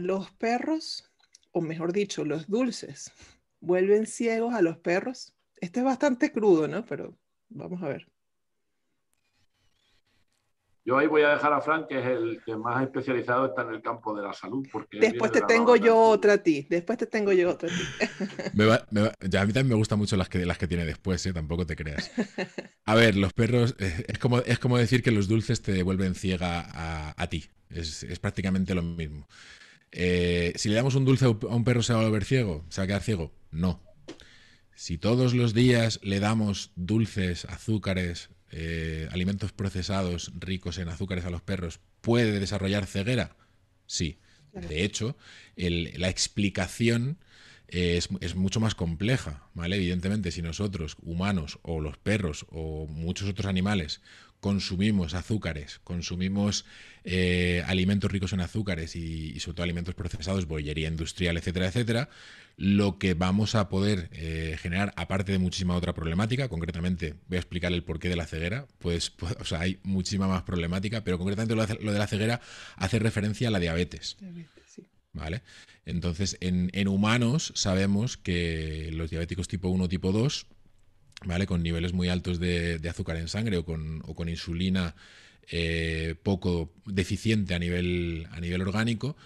los perros, o mejor dicho, los dulces, vuelven ciegos a los perros. Este es bastante crudo, ¿no? Pero vamos a ver. Yo ahí voy a dejar a Frank, que es el que más especializado está en el campo de la salud. Porque Después te tengo yo otra a ti. Después te tengo yo otra a ti. ya a mí también me gustan mucho las que, las que tiene después, ¿eh? tampoco te creas. A ver, los perros, eh, es como, es como decir que los dulces te devuelven ciega a, ti. Es, prácticamente lo mismo. Eh, si le damos un dulce a un perro, ¿se va a volver ciego? ¿Se va a quedar ciego? No. Si todos los días le damos dulces, azúcares, eh, alimentos procesados ricos en azúcares a los perros puede desarrollar ceguera? Sí. De hecho, la explicación es, es, mucho más compleja, ¿vale? Evidentemente, si nosotros, humanos o los perros o muchos otros animales, consumimos azúcares, consumimos eh, alimentos ricos en azúcares y, sobre todo alimentos procesados, bollería industrial, etcétera, etcétera, lo que vamos a poder eh, generar, aparte de muchísima otra problemática, concretamente voy a explicar el porqué de la ceguera, pues, pues o sea, hay muchísima más problemática, pero concretamente lo, de la ceguera hace referencia a la diabetes. ¿Vale? Entonces, en, en humanos sabemos que los diabéticos tipo 1, tipo 2, ¿vale? Con niveles muy altos de, azúcar en sangre o con, o con insulina eh, poco deficiente a nivel, a nivel orgánico,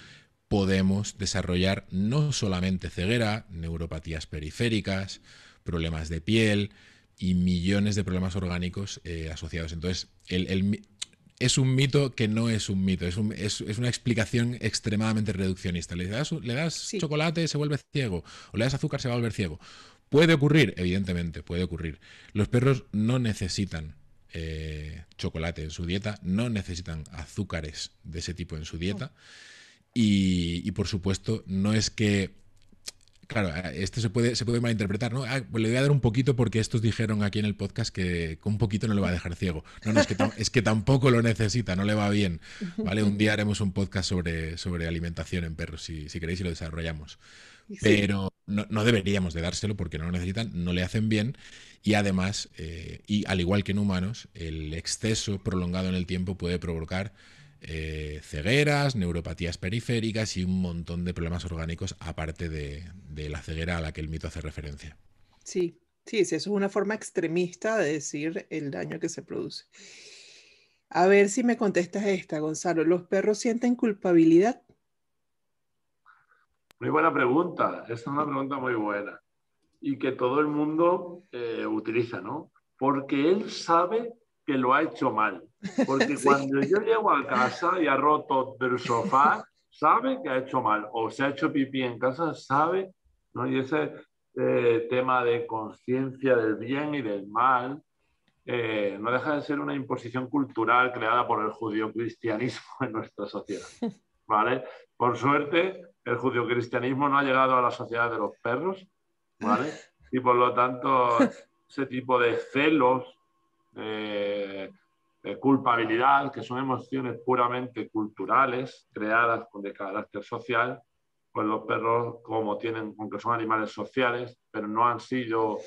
podemos desarrollar no solamente ceguera, neuropatías periféricas, problemas de piel y millones de problemas orgánicos eh, asociados. Entonces, es un mito que no es un mito, es, es, una explicación extremadamente reduccionista. Le das, le das chocolate, se vuelve ciego, o le das azúcar, se va a volver ciego. Puede ocurrir, evidentemente, puede ocurrir. Los perros no necesitan eh, chocolate en su dieta, no necesitan azúcares de ese tipo en su dieta. Y, por supuesto, no es que Claro, esto se puede, se puede malinterpretar, ¿no? Ah, pues le voy a dar un poquito porque estos dijeron aquí en el podcast que con un poquito no le va a dejar ciego. No, no, es que, es que tampoco lo necesita, no le va bien. ¿Vale? Un día haremos un podcast sobre, sobre alimentación en perros, si, si queréis, y lo desarrollamos. Pero no, deberíamos de dárselo porque no lo necesitan, no le hacen bien y además, eh, y al igual que en humanos, el exceso prolongado en el tiempo puede provocar eh, cegueras, neuropatías periféricas y un montón de problemas orgánicos aparte de, la ceguera a la que el mito hace referencia. Sí, sí, sí, eso es una forma extremista de decir el daño que se produce. A ver si me contestas esta, Gonzalo. ¿Los perros sienten culpabilidad? Muy buena pregunta. Esa es una pregunta muy buena y que todo el mundo eh, utiliza, ¿no? Porque él sabe que lo ha hecho mal. Porque cuando yo llego a casa y ha roto del sofá, sabe que ha hecho mal. O se ha hecho pipí en casa, sabe. ¿no? Y ese eh, tema de conciencia del bien y del mal eh, no deja de ser una imposición cultural creada por el judío-cristianismo en nuestra sociedad. ¿Vale? Por suerte, el judío-cristianismo no ha llegado a la sociedad de los perros, ¿vale? Y por lo tanto, ese tipo de celos eh, culpabilidad, que son emociones puramente culturales, creadas con de carácter social, pues los perros, como tienen, aunque son animales sociales, pero no han sido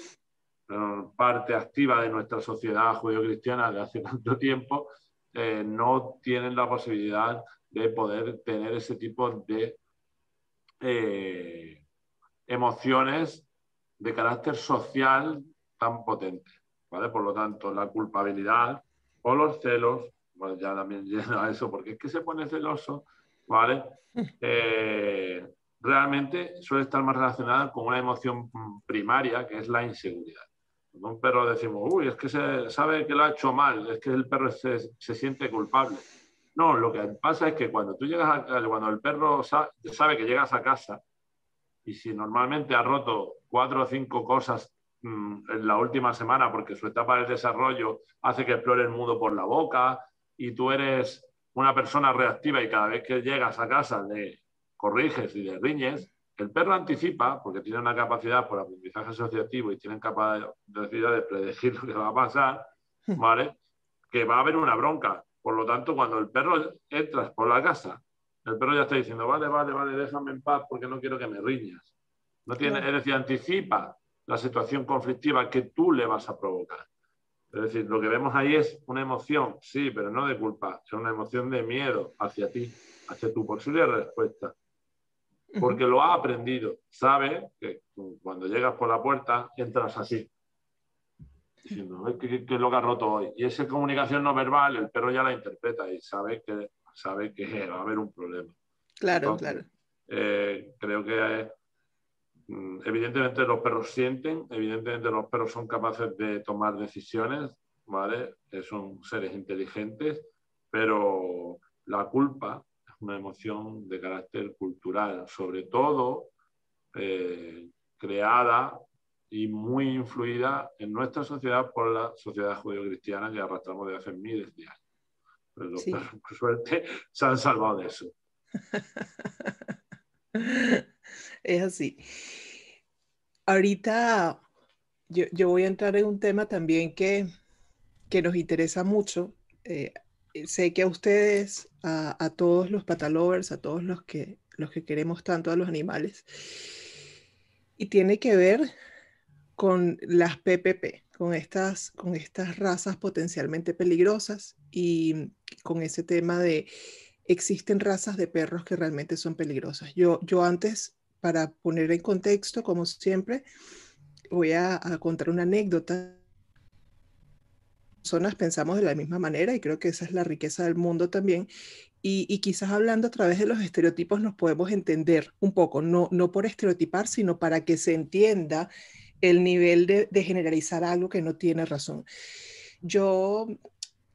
eh, parte activa de nuestra sociedad judío-cristiana de hace tanto tiempo, eh, no tienen la posibilidad de poder tener ese tipo de emociones de carácter social tan potentes. Por lo tanto, la culpabilidad o los celos, bueno, ya también llega a eso, porque es que se pone celoso, ¿vale? Eh, realmente suele estar más relacionada con una emoción primaria, que es la inseguridad. Cuando un perro decimos, uy, es que se sabe que lo ha hecho mal, es que el perro se, se siente culpable. No, lo que pasa es que cuando tú llegas a, cuando el perro sabe que llegas a casa y si normalmente ha roto cuatro o cinco cosas Mm, en la última semana porque su etapa de desarrollo hace que explore el mundo por la boca y tú eres una persona reactiva y cada vez que llegas a casa le corriges y le riñes, el perro anticipa, porque tiene una capacidad por aprendizaje asociativo y tiene capacidad de predecir lo que va a pasar, ¿vale? Que va a haber una bronca. Por lo tanto, cuando el perro entras por la casa, el perro ya está diciendo, vale, vale, vale, déjame en paz porque no quiero que me riñas. No tiene, es decir, anticipa la situación conflictiva que tú le vas a provocar. Es decir, lo que vemos ahí es una emoción, sí, pero no de culpa, es una emoción de miedo hacia ti, hacia tu posible respuesta. Porque lo ha aprendido, sabe que cuando llegas por la puerta entras así, diciendo, ¿qué, es lo que ha roto hoy? Y esa comunicación no verbal, el perro ya la interpreta y sabe que, sabe que va a haber un problema. Claro, claro. Eh, creo que Mm, evidentemente los perros sienten, evidentemente los perros son capaces de tomar decisiones, ¿vale? Son seres inteligentes, pero la culpa es una emoción de carácter cultural, sobre todo eh, creada y muy influida en nuestra sociedad por la sociedad judío-cristiana que arrastramos de hace miles de años. Pero los perros, por suerte, se han salvado de eso. es así. Ahorita yo, voy a entrar en un tema también que, nos interesa mucho. Eh, sé que a ustedes, a, todos los patalovers, a todos los que, los que queremos tanto a los animales, y tiene que ver con las PPP, con estas, con estas razas potencialmente peligrosas y con ese tema de existen razas de perros que realmente son peligrosas. Yo, yo antes, para poner en contexto, como siempre, voy a, contar una anécdota. Personas pensamos de la misma manera y creo que esa es la riqueza del mundo también. Y, quizás hablando a través de los estereotipos nos podemos entender un poco, no, no por estereotipar, sino para que se entienda el nivel de, generalizar algo que no tiene razón. Yo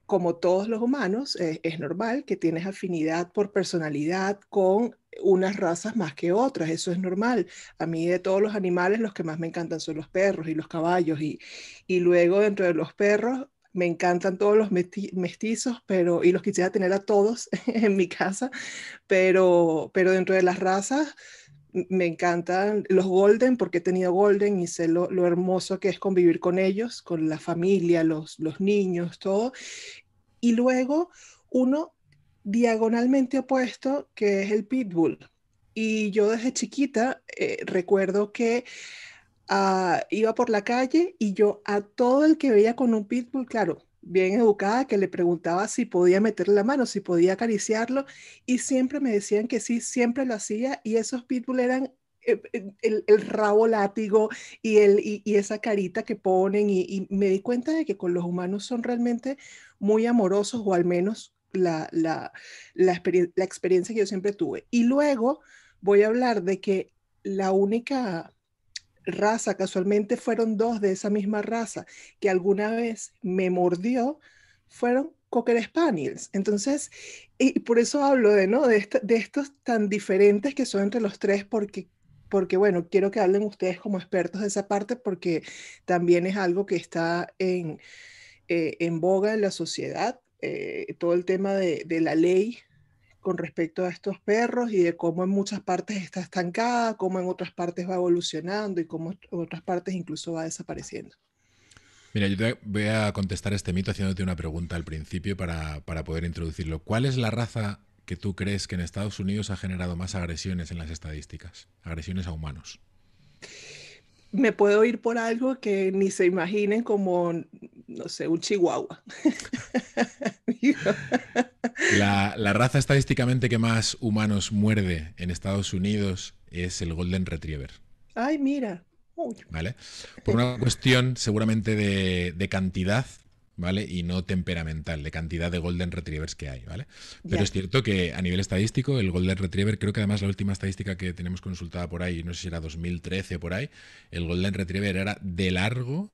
como todos los humanos, eh, es normal que tienes afinidad por personalidad con unas razas más que otras, eso es normal. A mí de todos los animales los que más me encantan son los perros y los caballos y, y luego dentro de los perros me encantan todos los mestizos, pero y los quisiera tener a todos en mi casa, pero, pero dentro de las razas me encantan los golden porque he tenido golden y sé lo, hermoso que es convivir con ellos, con la familia, los, los niños, todo. Y luego uno diagonalmente opuesto, que es el pitbull. Y yo desde chiquita eh, recuerdo que ah, iba por la calle y yo a todo el que veía con un pitbull, claro, bien educada, que le preguntaba si podía meterle la mano, si podía acariciarlo, y siempre me decían que sí, siempre lo hacía, y esos pitbull eran eh, eh, el, rabo látigo y, el, y, esa carita que ponen, y, me di cuenta de que con los humanos son realmente muy amorosos, o al menos la, la, la, la experiencia que yo siempre tuve. Y luego voy a hablar de que la única raza, casualmente fueron dos de esa misma raza que alguna vez me mordió, fueron Cocker Spaniels. Entonces, y por eso hablo de, ¿no? de, de estos tan diferentes que son entre los tres, porque, porque, bueno, quiero que hablen ustedes como expertos de esa parte, porque también es algo que está en, eh, en boga en la sociedad, eh, todo el tema de, de la ley con respecto a estos perros y de cómo en muchas partes está estancada, cómo en otras partes va evolucionando y cómo en otras partes incluso va desapareciendo. Mira, yo te voy a contestar este mito haciéndote una pregunta al principio para, para poder introducirlo. ¿Cuál es la raza que tú crees que en Estados Unidos ha generado más agresiones en las estadísticas? Agresiones a humanos me puedo ir por algo que ni se imaginen como, no sé, un chihuahua. la, raza estadísticamente que más humanos muerde en Estados Unidos es el Golden Retriever. Ay, mira. ¿Vale? Por una cuestión seguramente de, de cantidad ¿vale? Y no temperamental, de cantidad de Golden Retrievers que hay, ¿vale? Pero es cierto que a nivel estadístico, el Golden Retriever, creo que además la última estadística que tenemos consultada por ahí, no sé si era 2013 por ahí, el Golden Retriever era de largo,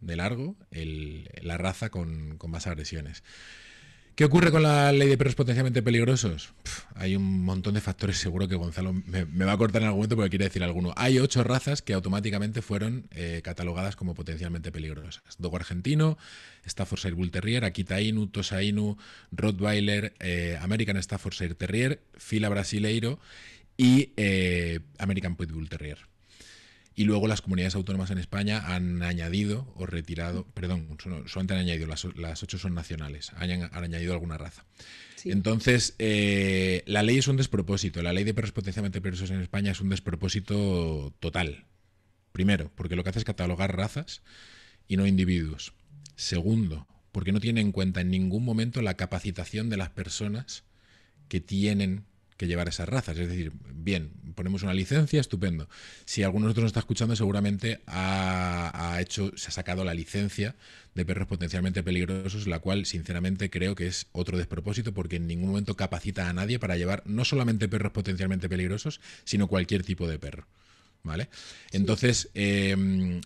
de largo, la raza con, con más agresiones. ¿Qué ocurre con la ley de perros potencialmente peligrosos? hay un montón de factores, seguro que Gonzalo me, va a cortar en algún momento porque quiere decir alguno. Hay ocho razas que automáticamente fueron eh, catalogadas como potencialmente peligrosas. Dogo argentino, Staffordshire Bull Terrier, Akita Inu, Tosa Inu, Rottweiler, eh, American Staffordshire Terrier, Fila Brasileiro y eh, American Pit Bull Terrier. Y luego las comunidades autónomas en España han añadido o retirado, perdón, solamente han añadido, las, ocho son nacionales, han, añadido alguna raza. Entonces, eh, la ley es un despropósito. La ley de perros potencialmente peligrosos en España es un despropósito total. Primero, porque lo que hace es catalogar razas y no individuos. Segundo, porque no tiene en cuenta en ningún momento la capacitación de las personas que tienen que llevar esas razas. Es decir, bien, ponemos una licencia, estupendo. Si alguno de nosotros nos está escuchando, seguramente ha, hecho, se ha sacado la licencia de perros potencialmente peligrosos, la cual sinceramente creo que es otro despropósito porque en ningún momento capacita a nadie para llevar no solamente perros potencialmente peligrosos, sino cualquier tipo de perro. ¿Vale? Entonces, em,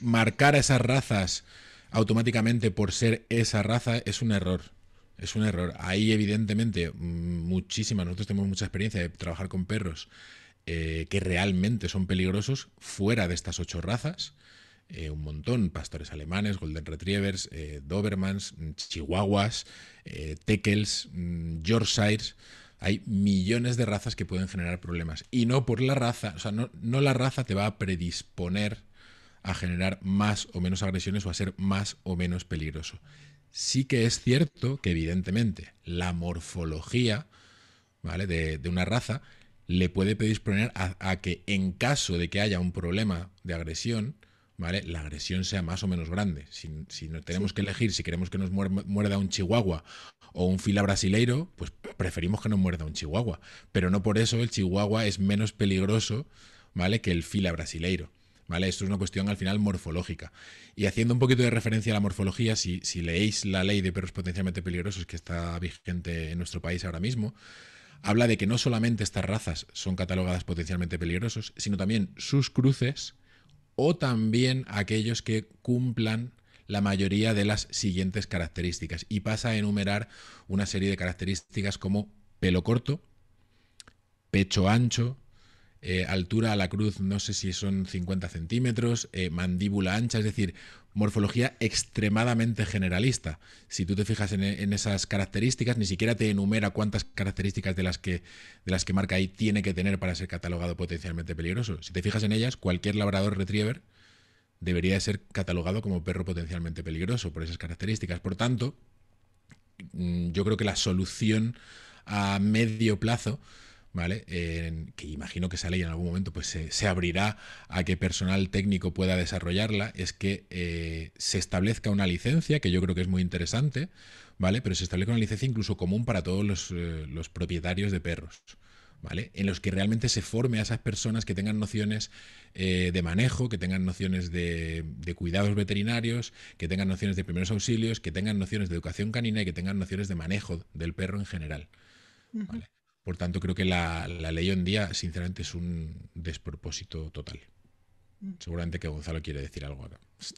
marcar a esas razas automáticamente por ser esa raza es un error. Es un error. Ahí, evidentemente, mm, muchísimas. Nosotros tenemos mucha experiencia de trabajar con perros eh, que realmente son peligrosos fuera de estas ocho razas. Eh, un montón, pastores alemanes, golden retrievers, eh, dobermans, mm, chihuahuas, teckels, mm, yorkshires. Hay millones de razas que pueden generar problemas. Y no por la raza, o sea, no la raza te va a predisponer a generar más o menos agresiones o a ser más o menos peligroso sí que es cierto que evidentemente la morfología ¿vale? de, una raza le puede predisponer a, que en caso de que haya un problema de agresión, ¿vale? la agresión sea más o menos grande. Si, no tenemos que elegir si queremos que nos muerda un chihuahua o un fila brasileiro, pues preferimos que nos muerda un chihuahua. Pero no por eso el chihuahua es menos peligroso ¿vale? que el fila brasileiro. Esto es una cuestión al final morfológica. Y haciendo un poquito de referencia a la morfología, si, si leéis la ley de perros potencialmente peligrosos que está vigente en nuestro país ahora mismo, habla de que no solamente estas razas son catalogadas potencialmente peligrosos, sino también sus cruces o también aquellos que cumplan la mayoría de las siguientes características. Y pasa a enumerar una serie de características como pelo corto, pecho ancho, eh, altura a la cruz, no sé si son 50 centímetros, eh, mandíbula ancha, es decir, morfología extremadamente generalista. Si tú te fijas en, esas características, ni siquiera te enumera cuántas características de las, que, de las que marca ahí tiene que tener para ser catalogado potencialmente peligroso. Si te fijas en ellas, cualquier labrador retriever debería ser catalogado como perro potencialmente peligroso por esas características. Por tanto, mm, yo creo que la solución a medio plazo ¿vale? que imagino que esa ley en algún momento pues, se, abrirá a que personal técnico pueda desarrollarla, es que eh, se establezca una licencia, que yo creo que es muy interesante, ¿vale? Pero se establezca una licencia incluso común para todos los, eh, propietarios de perros. ¿Vale? En los que realmente se forme a esas personas que tengan nociones eh, de manejo, que tengan nociones de, cuidados veterinarios, que tengan nociones de primeros auxilios, que tengan nociones de educación canina y que tengan nociones de manejo del perro en general. ¿vale? Por tanto, creo que la, ley hoy en día, sinceramente, es un despropósito total. Mm. Seguramente que Gonzalo quiere decir algo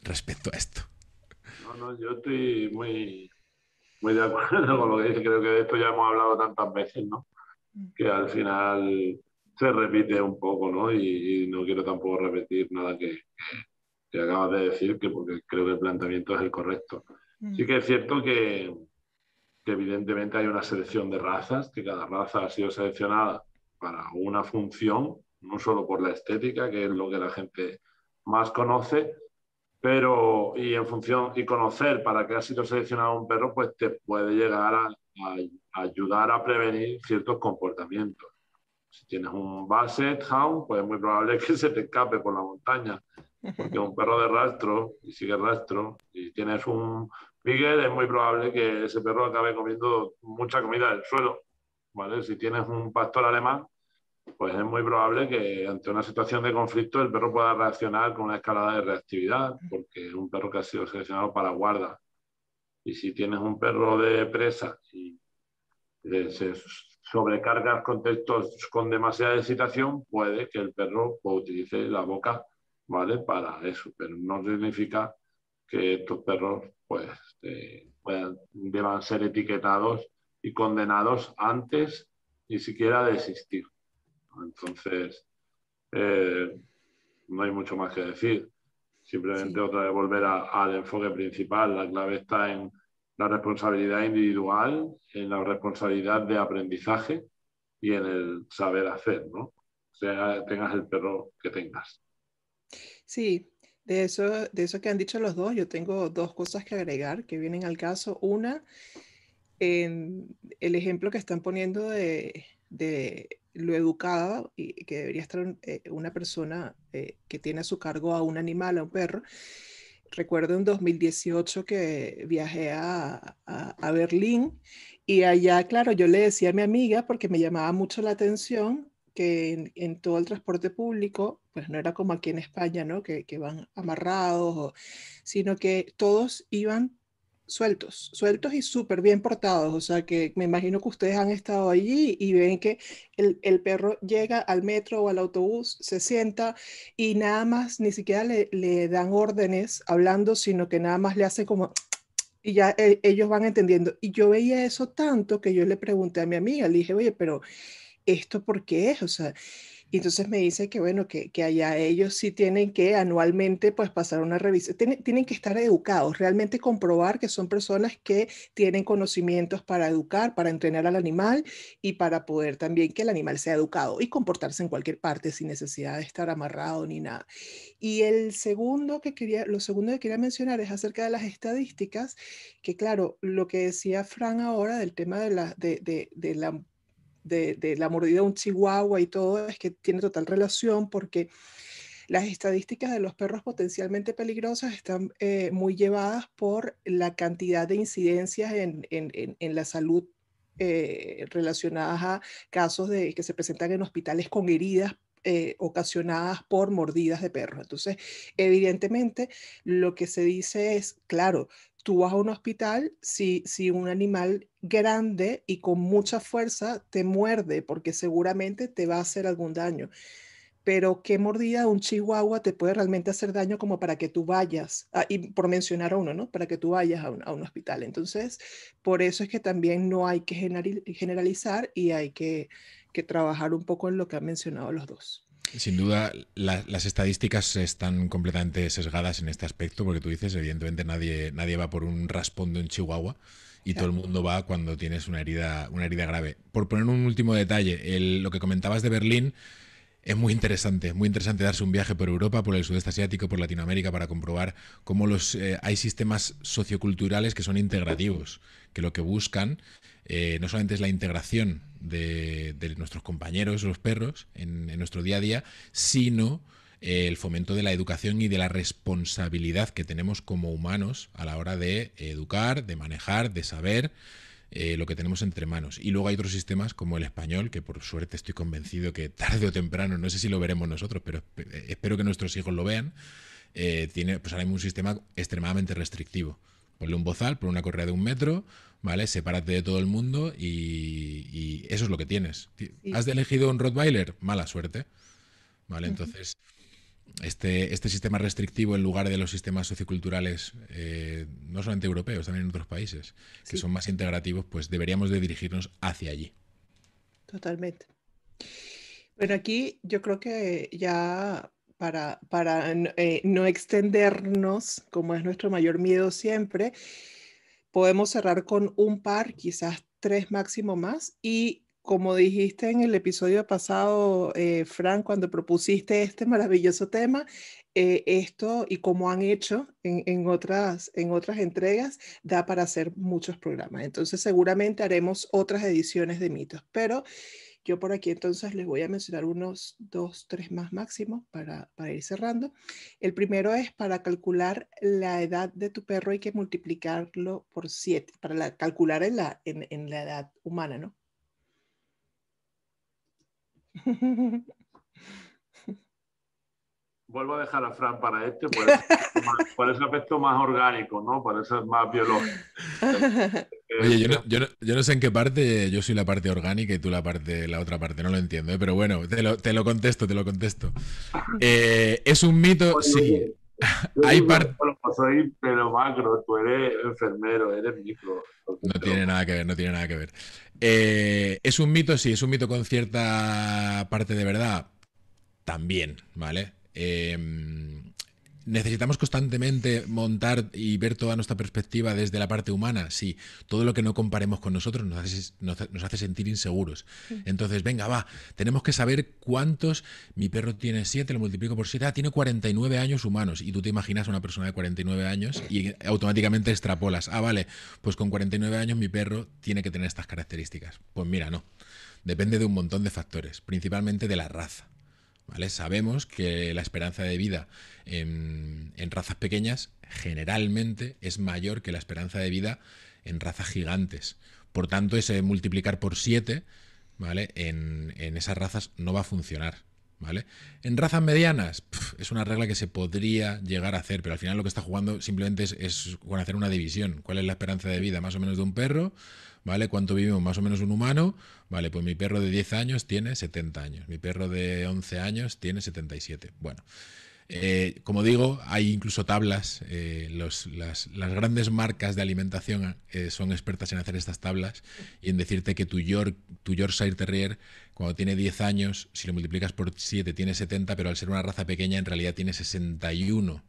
respecto a esto. No, no, yo estoy muy, muy de acuerdo con lo que dice. Creo que de esto ya hemos hablado tantas veces, ¿no? Mm. Que al final se repite un poco, ¿no? Y, no quiero tampoco repetir nada que, que, acabas de decir, que porque creo que el planteamiento es el correcto. Mm. Sí que es cierto que, que evidentemente hay una selección de razas, que cada raza ha sido seleccionada para una función, no solo por la estética, que es lo que la gente más conoce, pero y en función y conocer para qué ha sido seleccionado un perro, pues te puede llegar a, ayudar a prevenir ciertos comportamientos. Si tienes un Basset Hound, pues es muy probable que se te escape por la montaña, porque un perro de rastro y sigue rastro, y tienes un Miguel, es muy probable que ese perro acabe comiendo mucha comida del suelo. ¿vale? Si tienes un pastor alemán, pues es muy probable que ante una situación de conflicto el perro pueda reaccionar con una escalada de reactividad, porque es un perro que ha sido seleccionado para guarda. Y si tienes un perro de presa y se sobrecargas contextos con demasiada excitación, puede que el perro utilice la boca ¿vale? para eso, pero no significa que estos perros pues eh, deban ser etiquetados y condenados antes ni siquiera de existir. Entonces, eh, no hay mucho más que decir. Simplemente otra vez volver al enfoque principal. La clave está en la responsabilidad individual, en la responsabilidad de aprendizaje y en el saber hacer, ¿no? sea, tengas el perro que tengas. Sí, de eso, de eso que han dicho los dos, yo tengo dos cosas que agregar que vienen al caso. Una, en el ejemplo que están poniendo de, lo educada y que debería estar eh, una persona eh, que tiene a su cargo a un animal, a un perro. Recuerdo en 2018 que viajé a, a Berlín y allá, claro, yo le decía a mi amiga, porque me llamaba mucho la atención, que en, todo el transporte público, pues no era como aquí en España, ¿no? Que, van amarrados, sino que todos iban sueltos, sueltos y súper bien portados. O sea que me imagino que ustedes han estado allí y ven que el, perro llega al metro o al autobús, se sienta y nada más, ni siquiera le, le dan órdenes hablando, sino que nada más le hace como... Y ya eh, ellos van entendiendo. Y yo veía eso tanto que yo le pregunté a mi amiga, le dije, oye, pero ¿esto por qué es? O sea, y entonces me dice que, bueno, que, que allá ellos sí tienen que anualmente pues pasar una revisión, tienen, tienen, que estar educados, realmente comprobar que son personas que tienen conocimientos para educar, para entrenar al animal y para poder también que el animal sea educado y comportarse en cualquier parte sin necesidad de estar amarrado ni nada. Y el segundo que quería, lo segundo que quería mencionar es acerca de las estadísticas, que claro, lo que decía Fran ahora del tema de la, de, de, de la de, la mordida de un chihuahua y todo, es que tiene total relación porque las estadísticas de los perros potencialmente peligrosos están eh, muy llevadas por la cantidad de incidencias en, la salud eh, relacionadas a casos de, que se presentan en hospitales con heridas eh, ocasionadas por mordidas de perros. Entonces, evidentemente, lo que se dice es, claro, tú vas a un hospital si, si un animal grande y con mucha fuerza te muerde, porque seguramente te va a hacer algún daño. Pero qué mordida de un chihuahua te puede realmente hacer daño como para que tú vayas, y por mencionar a uno, ¿no? Para que tú vayas a un, a un, hospital. Entonces, por eso es que también no hay que generalizar y hay que, que trabajar un poco en lo que han mencionado los dos. Sin duda, las estadísticas están completamente sesgadas en este aspecto, porque tú dices, evidentemente nadie, nadie va por un raspón de un chihuahua y todo el mundo va cuando tienes una herida, una herida grave. Por poner un último detalle, lo que comentabas de Berlín es muy interesante, muy interesante darse un viaje por Europa, por el sudeste asiático, por Latinoamérica para comprobar cómo los, eh, hay sistemas socioculturales que son integrativos, que lo que buscan eh, no solamente es la integración de, nuestros compañeros, los perros, en, nuestro día a día, sino eh, el fomento de la educación y de la responsabilidad que tenemos como humanos a la hora de educar, de manejar, de saber eh, lo que tenemos entre manos. Y luego hay otros sistemas como el español, que por suerte estoy convencido que tarde o temprano, no sé si lo veremos nosotros, pero espero que nuestros hijos lo vean, tiene pues ahora mismo un sistema extremadamente restrictivo. Ponle un bozal por una correa de un metro, ¿vale? Sepárate de todo el mundo y, eso es lo que tienes. ¿Has elegido un Rottweiler? Mala suerte. ¿Vale? Entonces, este, este sistema restrictivo en lugar de los sistemas socioculturales, eh, no solamente europeos, también en otros países, que son más integrativos, pues deberíamos de dirigirnos hacia allí. Totalmente. Bueno, aquí yo creo que ya para, eh, no extendernos, como es nuestro mayor miedo siempre, podemos cerrar con un par, quizás tres máximo más. Y como dijiste en el episodio pasado, eh, Fran, cuando propusiste este maravilloso tema, eh, esto y como han hecho en otras entregas, da para hacer muchos programas. Entonces seguramente haremos otras ediciones de mitos, pero yo por aquí entonces les voy a mencionar unos dos, tres más máximos para, ir cerrando. El primero es para calcular la edad de tu perro hay que multiplicarlo por siete, para calcular en la, en la edad humana, ¿no? vuelvo a dejar a Fran para este, por ese, aspecto más orgánico, ¿no? Por eso más biológico. Oye, yo no, sé en qué parte, yo soy la parte orgánica y tú la parte, la otra parte, no lo entiendo, ¿eh? pero bueno, te lo, te lo, contesto, te lo contesto. Eh, es un mito, sí. Hay parte... Soy pero macro, tú eres enfermero, eres micro. No tiene nada que ver, no tiene nada que ver. Eh, es un mito, sí, es un mito con cierta parte de verdad. También, ¿vale? Em, necesitamos constantemente montar y ver toda nuestra perspectiva desde la parte humana. Sí, todo lo que no comparemos con nosotros nos hace, nos, hace sentir inseguros. Entonces, venga, va, tenemos que saber cuántos. Mi perro tiene 7, lo multiplico por 7. Ah, tiene 49 años humanos. Y tú te imaginas a una persona de 49 años y automáticamente extrapolas. Ah, vale, pues con 49 años mi perro tiene que tener estas características. Pues mira, no. Depende de un montón de factores, principalmente de la raza. Sabemos que la esperanza de vida en, razas pequeñas generalmente es mayor que la esperanza de vida en razas gigantes. Por tanto, ese multiplicar por 7 ¿vale? En, esas razas no va a funcionar. ¿Vale? En razas medianas es una regla que se podría llegar a hacer, pero al final lo que está jugando simplemente es, es con hacer una división. ¿Cuál es la esperanza de vida más o menos de un perro? ¿Vale? ¿Cuánto vivimos más o menos un humano? Vale, pues mi perro de 10 años tiene 70 años, mi perro de 11 años tiene 77. Bueno, eh, como digo, hay incluso tablas, eh, las, grandes marcas de alimentación eh, son expertas en hacer estas tablas y en decirte que tu, York, tu Yorkshire Terrier, cuando tiene 10 años, si lo multiplicas por 7 tiene 70, pero al ser una raza pequeña en realidad tiene 61.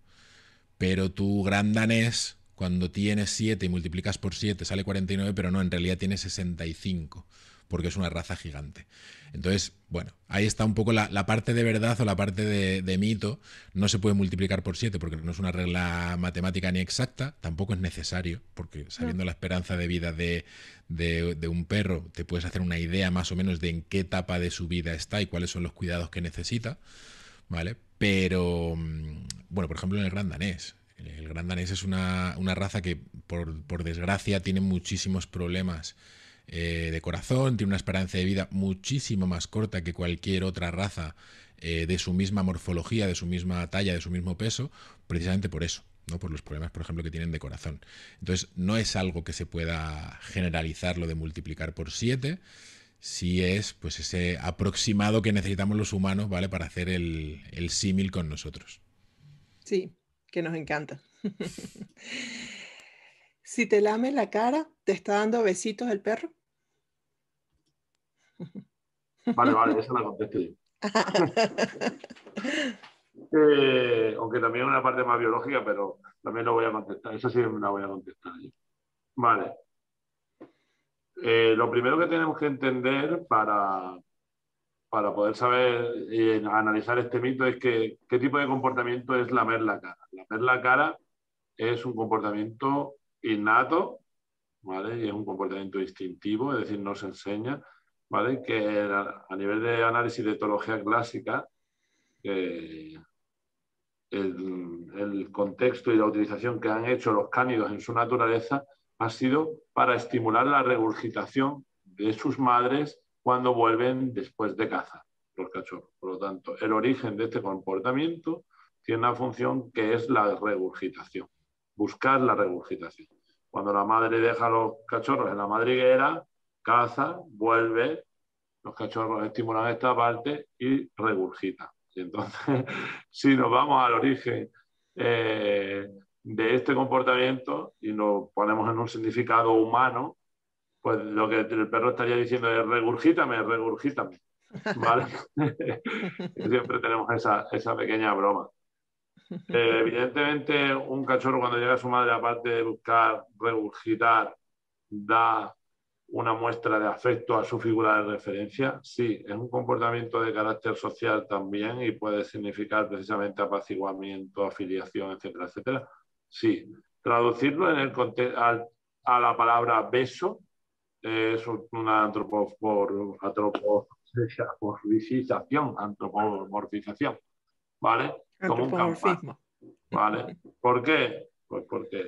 Pero tu gran danés cuando tienes 7 y multiplicas por 7 sale 49, pero no, en realidad tiene 65, porque es una raza gigante. Entonces, bueno, ahí está un poco la, parte de verdad o la parte de, mito. No se puede multiplicar por 7 porque no es una regla matemática ni exacta, tampoco es necesario, porque sabiendo la esperanza de vida de, de, un perro, te puedes hacer una idea más o menos de en qué etapa de su vida está y cuáles son los cuidados que necesita. ¿Vale? Pero, mm, bueno, por ejemplo, en el gran danés, el gran danés es una, raza que, por, desgracia, tiene muchísimos problemas eh, de corazón, tiene una esperanza de vida muchísimo más corta que cualquier otra raza eh, de su misma morfología, de su misma talla, de su mismo peso, precisamente por eso. ¿no? por los problemas, por ejemplo, que tienen de corazón. Entonces, no es algo que se pueda generalizar lo de multiplicar por 7, si es pues ese aproximado que necesitamos los humanos, ¿vale? Para hacer el, el símil con nosotros. Sí, que nos encanta. si te lame la cara, ¿te está dando besitos el perro? Vale, vale, esa la contesto yo. Eh, aunque también una parte más biológica, pero también lo voy a contestar. Eso sí me la voy a contestar Vale. Eh, lo primero que tenemos que entender para, para poder saber y analizar este mito es que qué tipo de comportamiento es lamer la cara. Lamer la cara es un comportamiento innato, ¿vale? Y es un comportamiento instintivo, es decir, no se enseña, ¿vale? Que a nivel de análisis de etología clásica, el, el, contexto y la utilización que han hecho los cánidos en su naturaleza ha sido para estimular la regurgitación de sus madres cuando vuelven después de caza los cachorros. Por lo tanto, el origen de este comportamiento tiene una función que es la regurgitación, buscar la regurgitación. Cuando la madre deja los cachorros en la madriguera, caza, vuelve, los cachorros estimulan esta parte y regurgitan. Y entonces, si nos vamos al origen eh, de este comportamiento y nos ponemos en un significado humano, pues lo que el perro estaría diciendo es regurgítame, regurgítame. ¿Vale? Siempre tenemos esa, esa pequeña broma. Eh, evidentemente, un cachorro cuando llega a su madre, aparte de buscar regurgitar, da una muestra de afecto a su figura de referencia. Sí, es un comportamiento de carácter social también y puede significar precisamente apaciguamiento, afiliación, etcétera, etcétera. Sí, traducirlo en el a, a la palabra beso es una antropomorfización, antropomorfización, ¿vale? Como un ¿vale? ¿Por qué? Pues porque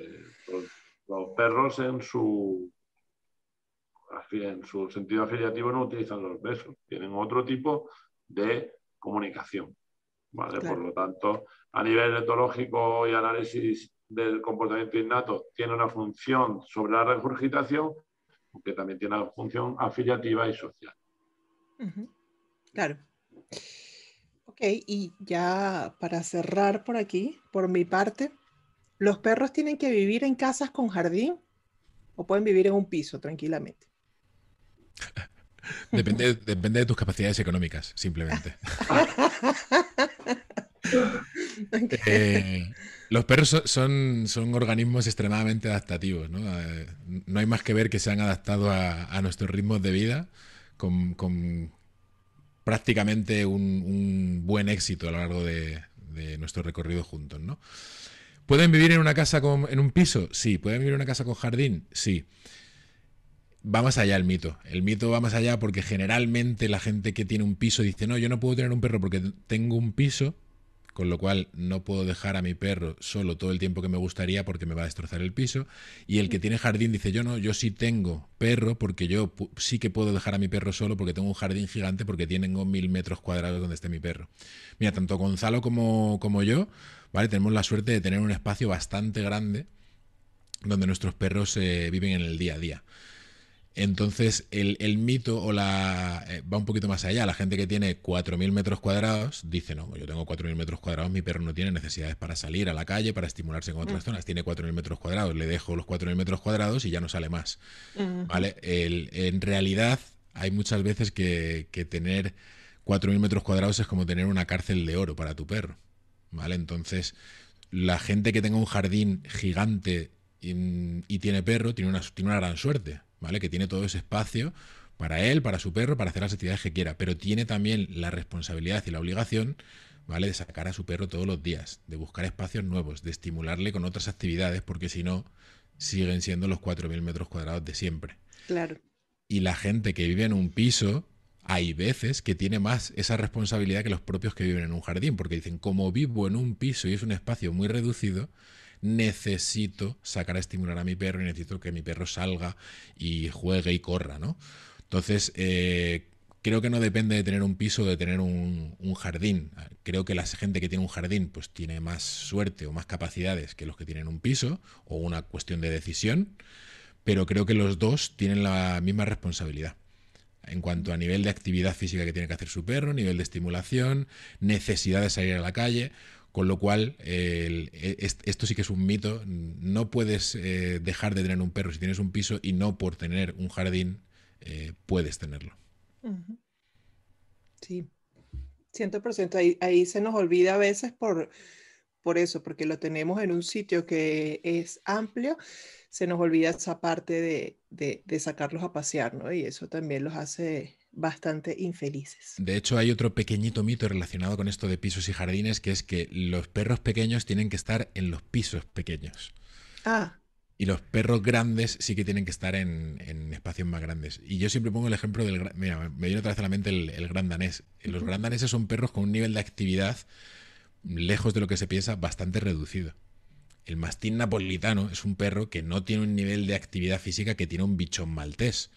los perros en su en su sentido afiliativo no utilizan los besos, tienen otro tipo de comunicación. ¿vale? Por lo tanto, a nivel etológico y análisis del comportamiento innato, tiene una función sobre la regurgitación, aunque también tiene una función afiliativa y social. Claro. Ok, y ya para cerrar por aquí, por mi parte, ¿los perros tienen que vivir en casas con jardín o pueden vivir en un piso tranquilamente? Depende, depende de tus capacidades económicas, simplemente. Eh, los perros son, organismos extremadamente adaptativos. ¿no? Eh, no hay más que ver que se han adaptado a, nuestros ritmos de vida con, prácticamente un, buen éxito a lo largo de, nuestro recorrido juntos. ¿no? ¿Pueden vivir en una casa con, en un piso? Sí. ¿Pueden vivir en una casa con jardín? Sí va más allá el mito. El mito va más allá porque generalmente la gente que tiene un piso dice, no, yo no puedo tener un perro porque tengo un piso, con lo cual no puedo dejar a mi perro solo todo el tiempo que me gustaría porque me va a destrozar el piso. Y el que tiene jardín dice, yo no, yo sí tengo perro porque yo sí que puedo dejar a mi perro solo porque tengo un jardín gigante porque tengo mil metros cuadrados donde esté mi perro. Mira, tanto Gonzalo como, como yo, ¿vale? Tenemos la suerte de tener un espacio bastante grande donde nuestros perros eh, viven en el día a día. Entonces, el, mito o la eh, va un poquito más allá. La gente que tiene 4.000 metros cuadrados dice, no, yo tengo 4.000 metros cuadrados, mi perro no tiene necesidades para salir a la calle, para estimularse con otras mm. zonas. Tiene 4.000 metros cuadrados, le dejo los 4.000 metros cuadrados y ya no sale más. ¿Vale? en realidad, hay muchas veces que, que tener 4.000 metros cuadrados es como tener una cárcel de oro para tu perro. ¿Vale? Entonces, la gente que tenga un jardín gigante y, tiene perro tiene una, tiene una gran suerte ¿vale? Que tiene todo ese espacio para él, para su perro, para hacer las actividades que quiera, pero tiene también la responsabilidad y la obligación, ¿vale? De sacar a su perro todos los días, de buscar espacios nuevos, de estimularle con otras actividades, porque si no, siguen siendo los 4.000 metros cuadrados de siempre. Claro. Y la gente que vive en un piso, hay veces que tiene más esa responsabilidad que los propios que viven en un jardín, porque dicen, como vivo en un piso y es un espacio muy reducido, necesito sacar a estimular a mi perro y necesito que mi perro salga y juegue y corra, ¿no? Entonces, eh, creo que no depende de tener un piso o de tener un, jardín. Creo que la gente que tiene un jardín pues tiene más suerte o más capacidades que los que tienen un piso o una cuestión de decisión, pero creo que los dos tienen la misma responsabilidad en cuanto a nivel de actividad física que tiene que hacer su perro, nivel de estimulación, necesidad de salir a la calle. Con lo cual, e, esto sí que es un mito. No puedes eh, dejar de tener un perro si tienes un piso y no por tener un jardín eh, puedes tenerlo. Sí. 100%. Ahí, ahí se nos olvida a veces por, por eso, porque lo tenemos en un sitio que es amplio, se nos olvida esa parte de, de, de sacarlos a pasear, ¿no? Y eso también los hace bastante infelices. De hecho, hay otro pequeñito mito relacionado con esto de pisos y jardines, que es que los perros pequeños tienen que estar en los pisos pequeños. Ah, Y los perros grandes sí que tienen que estar en, en espacios más grandes. Y yo siempre pongo el ejemplo del... Mira, me viene otra vez a la mente el, el gran danés. Los gran daneses son perros con un nivel de actividad, lejos de lo que se piensa, bastante reducido. El mastín napolitano es un perro que no tiene un nivel de actividad física que tiene un bichón maltés.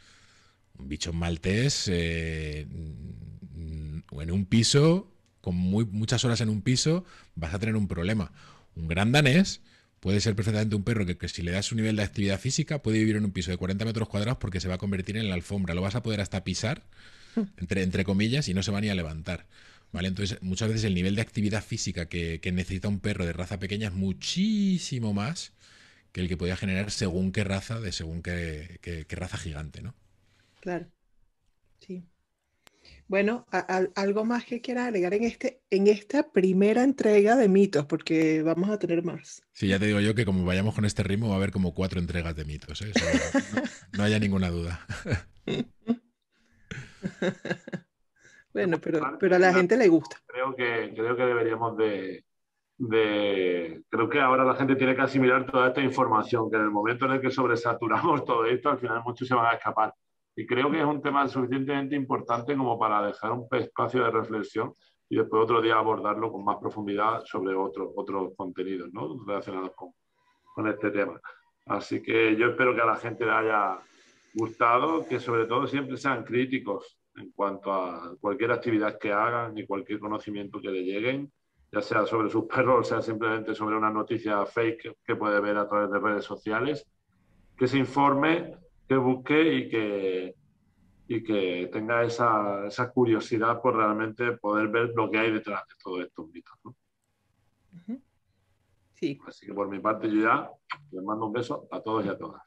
Un bichón maltés eh, mm, en un piso, con muy, muchas horas en un piso, vas a tener un problema. Un gran danés puede ser perfectamente un perro que, que si le das un nivel de actividad física puede vivir en un piso de 40 metros cuadrados porque se va a convertir en la alfombra. Lo vas a poder hasta pisar, entre, entre comillas, y no se va ni a levantar. ¿Vale? Entonces, muchas veces el nivel de actividad física que, que necesita un perro de raza pequeña es muchísimo más que el que podía generar según qué raza, de según qué, qué- qué raza gigante, ¿no? Claro. Sí. Bueno, a- algo más que quiera agregar en este, en esta primera entrega de mitos, porque vamos a tener más. Sí, ya te digo yo que como vayamos con este ritmo va a haber como cuatro entregas de mitos, ¿eh? Eso no, no haya ninguna duda. Bueno, pero, pero a la- gente le gusta. creo que, creo que deberíamos de, de- Creo que ahora la gente tiene que asimilar toda esta información, que en el momento en el que sobresaturamos todo esto, al final muchos se van a escapar. Y creo que es un tema suficientemente importante como para dejar un espacio de reflexión y después otro día abordarlo con más profundidad sobre otros otros contenidos ¿no? relacionados con, con este tema. Así que yo espero que a la gente le haya gustado, que sobre todo siempre sean críticos en cuanto a cualquier actividad que hagan y cualquier conocimiento que le lleguen, ya sea sobre sus perros, sea simplemente sobre una noticia fake que puede ver a través de redes sociales, que se informe, que busque y que, y que tenga esa, esa curiosidad por realmente poder ver lo que hay detrás de todos estos mitos. ¿no? Sí, Así que por mi parte yo ya les mando un beso a todos y a todas.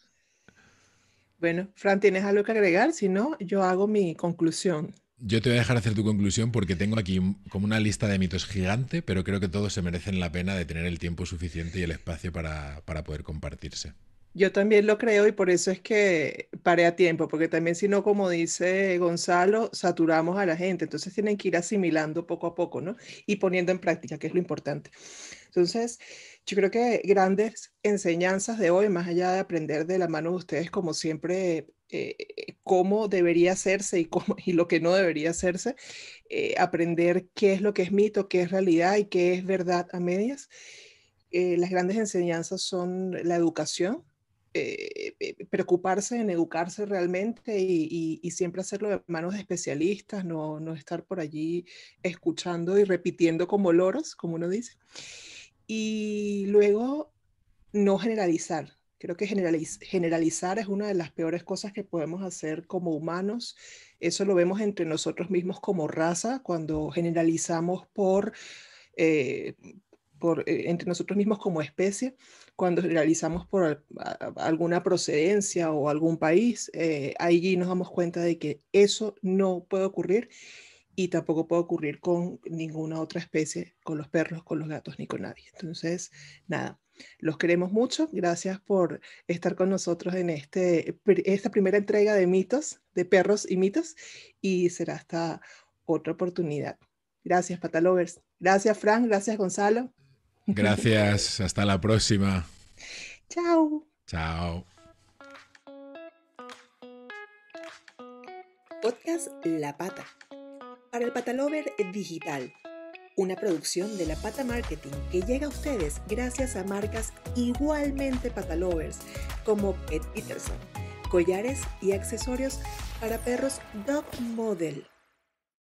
bueno, Fran, ¿tienes algo que agregar? Si no, yo hago mi conclusión. Yo te voy a dejar hacer tu conclusión porque tengo aquí como una lista de mitos gigante, pero creo que todos se merecen la pena de tener el tiempo suficiente y el espacio para, para poder compartirse. Yo también lo creo y por eso es que paré a tiempo, porque también si no, como dice Gonzalo, saturamos a la gente, entonces tienen que ir asimilando poco a poco, ¿no? Y poniendo en práctica, que es lo importante. Entonces, yo creo que grandes enseñanzas de hoy, más allá de aprender de la mano de ustedes, como siempre, eh, cómo debería hacerse y, cómo, y lo que no debería hacerse, eh, aprender qué es lo que es mito, qué es realidad y qué es verdad a medias. Eh, las grandes enseñanzas son la educación, eh, eh, preocuparse en educarse realmente y, siempre hacerlo de manos de especialistas, no, no estar por allí escuchando y repitiendo como loros, como uno dice. Y luego no generalizar. Creo que generaliz- generalizar es una de las peores cosas que podemos hacer como humanos. Eso lo vemos entre nosotros mismos como raza, cuando generalizamos por, eh, por, eh, entre nosotros mismos como especie, cuando generalizamos por a- a- alguna procedencia o algún país, eh, allí nos damos cuenta de que eso no puede ocurrir y tampoco puede ocurrir con ninguna otra especie, con los perros, con los gatos, ni con nadie. Entonces, nada, los queremos mucho. Gracias por estar con nosotros en este, pri- esta primera entrega de mitos, de perros y mitos, y será hasta otra oportunidad. Gracias, Patalovers. Gracias, Frank. Gracias, Gonzalo. Gracias, hasta la próxima. Chao. Chao. Podcast La Pata. Para el Patalover Digital. Una producción de La Pata Marketing que llega a ustedes gracias a marcas igualmente patalovers como Pet Peterson, collares y accesorios para perros Dog Model.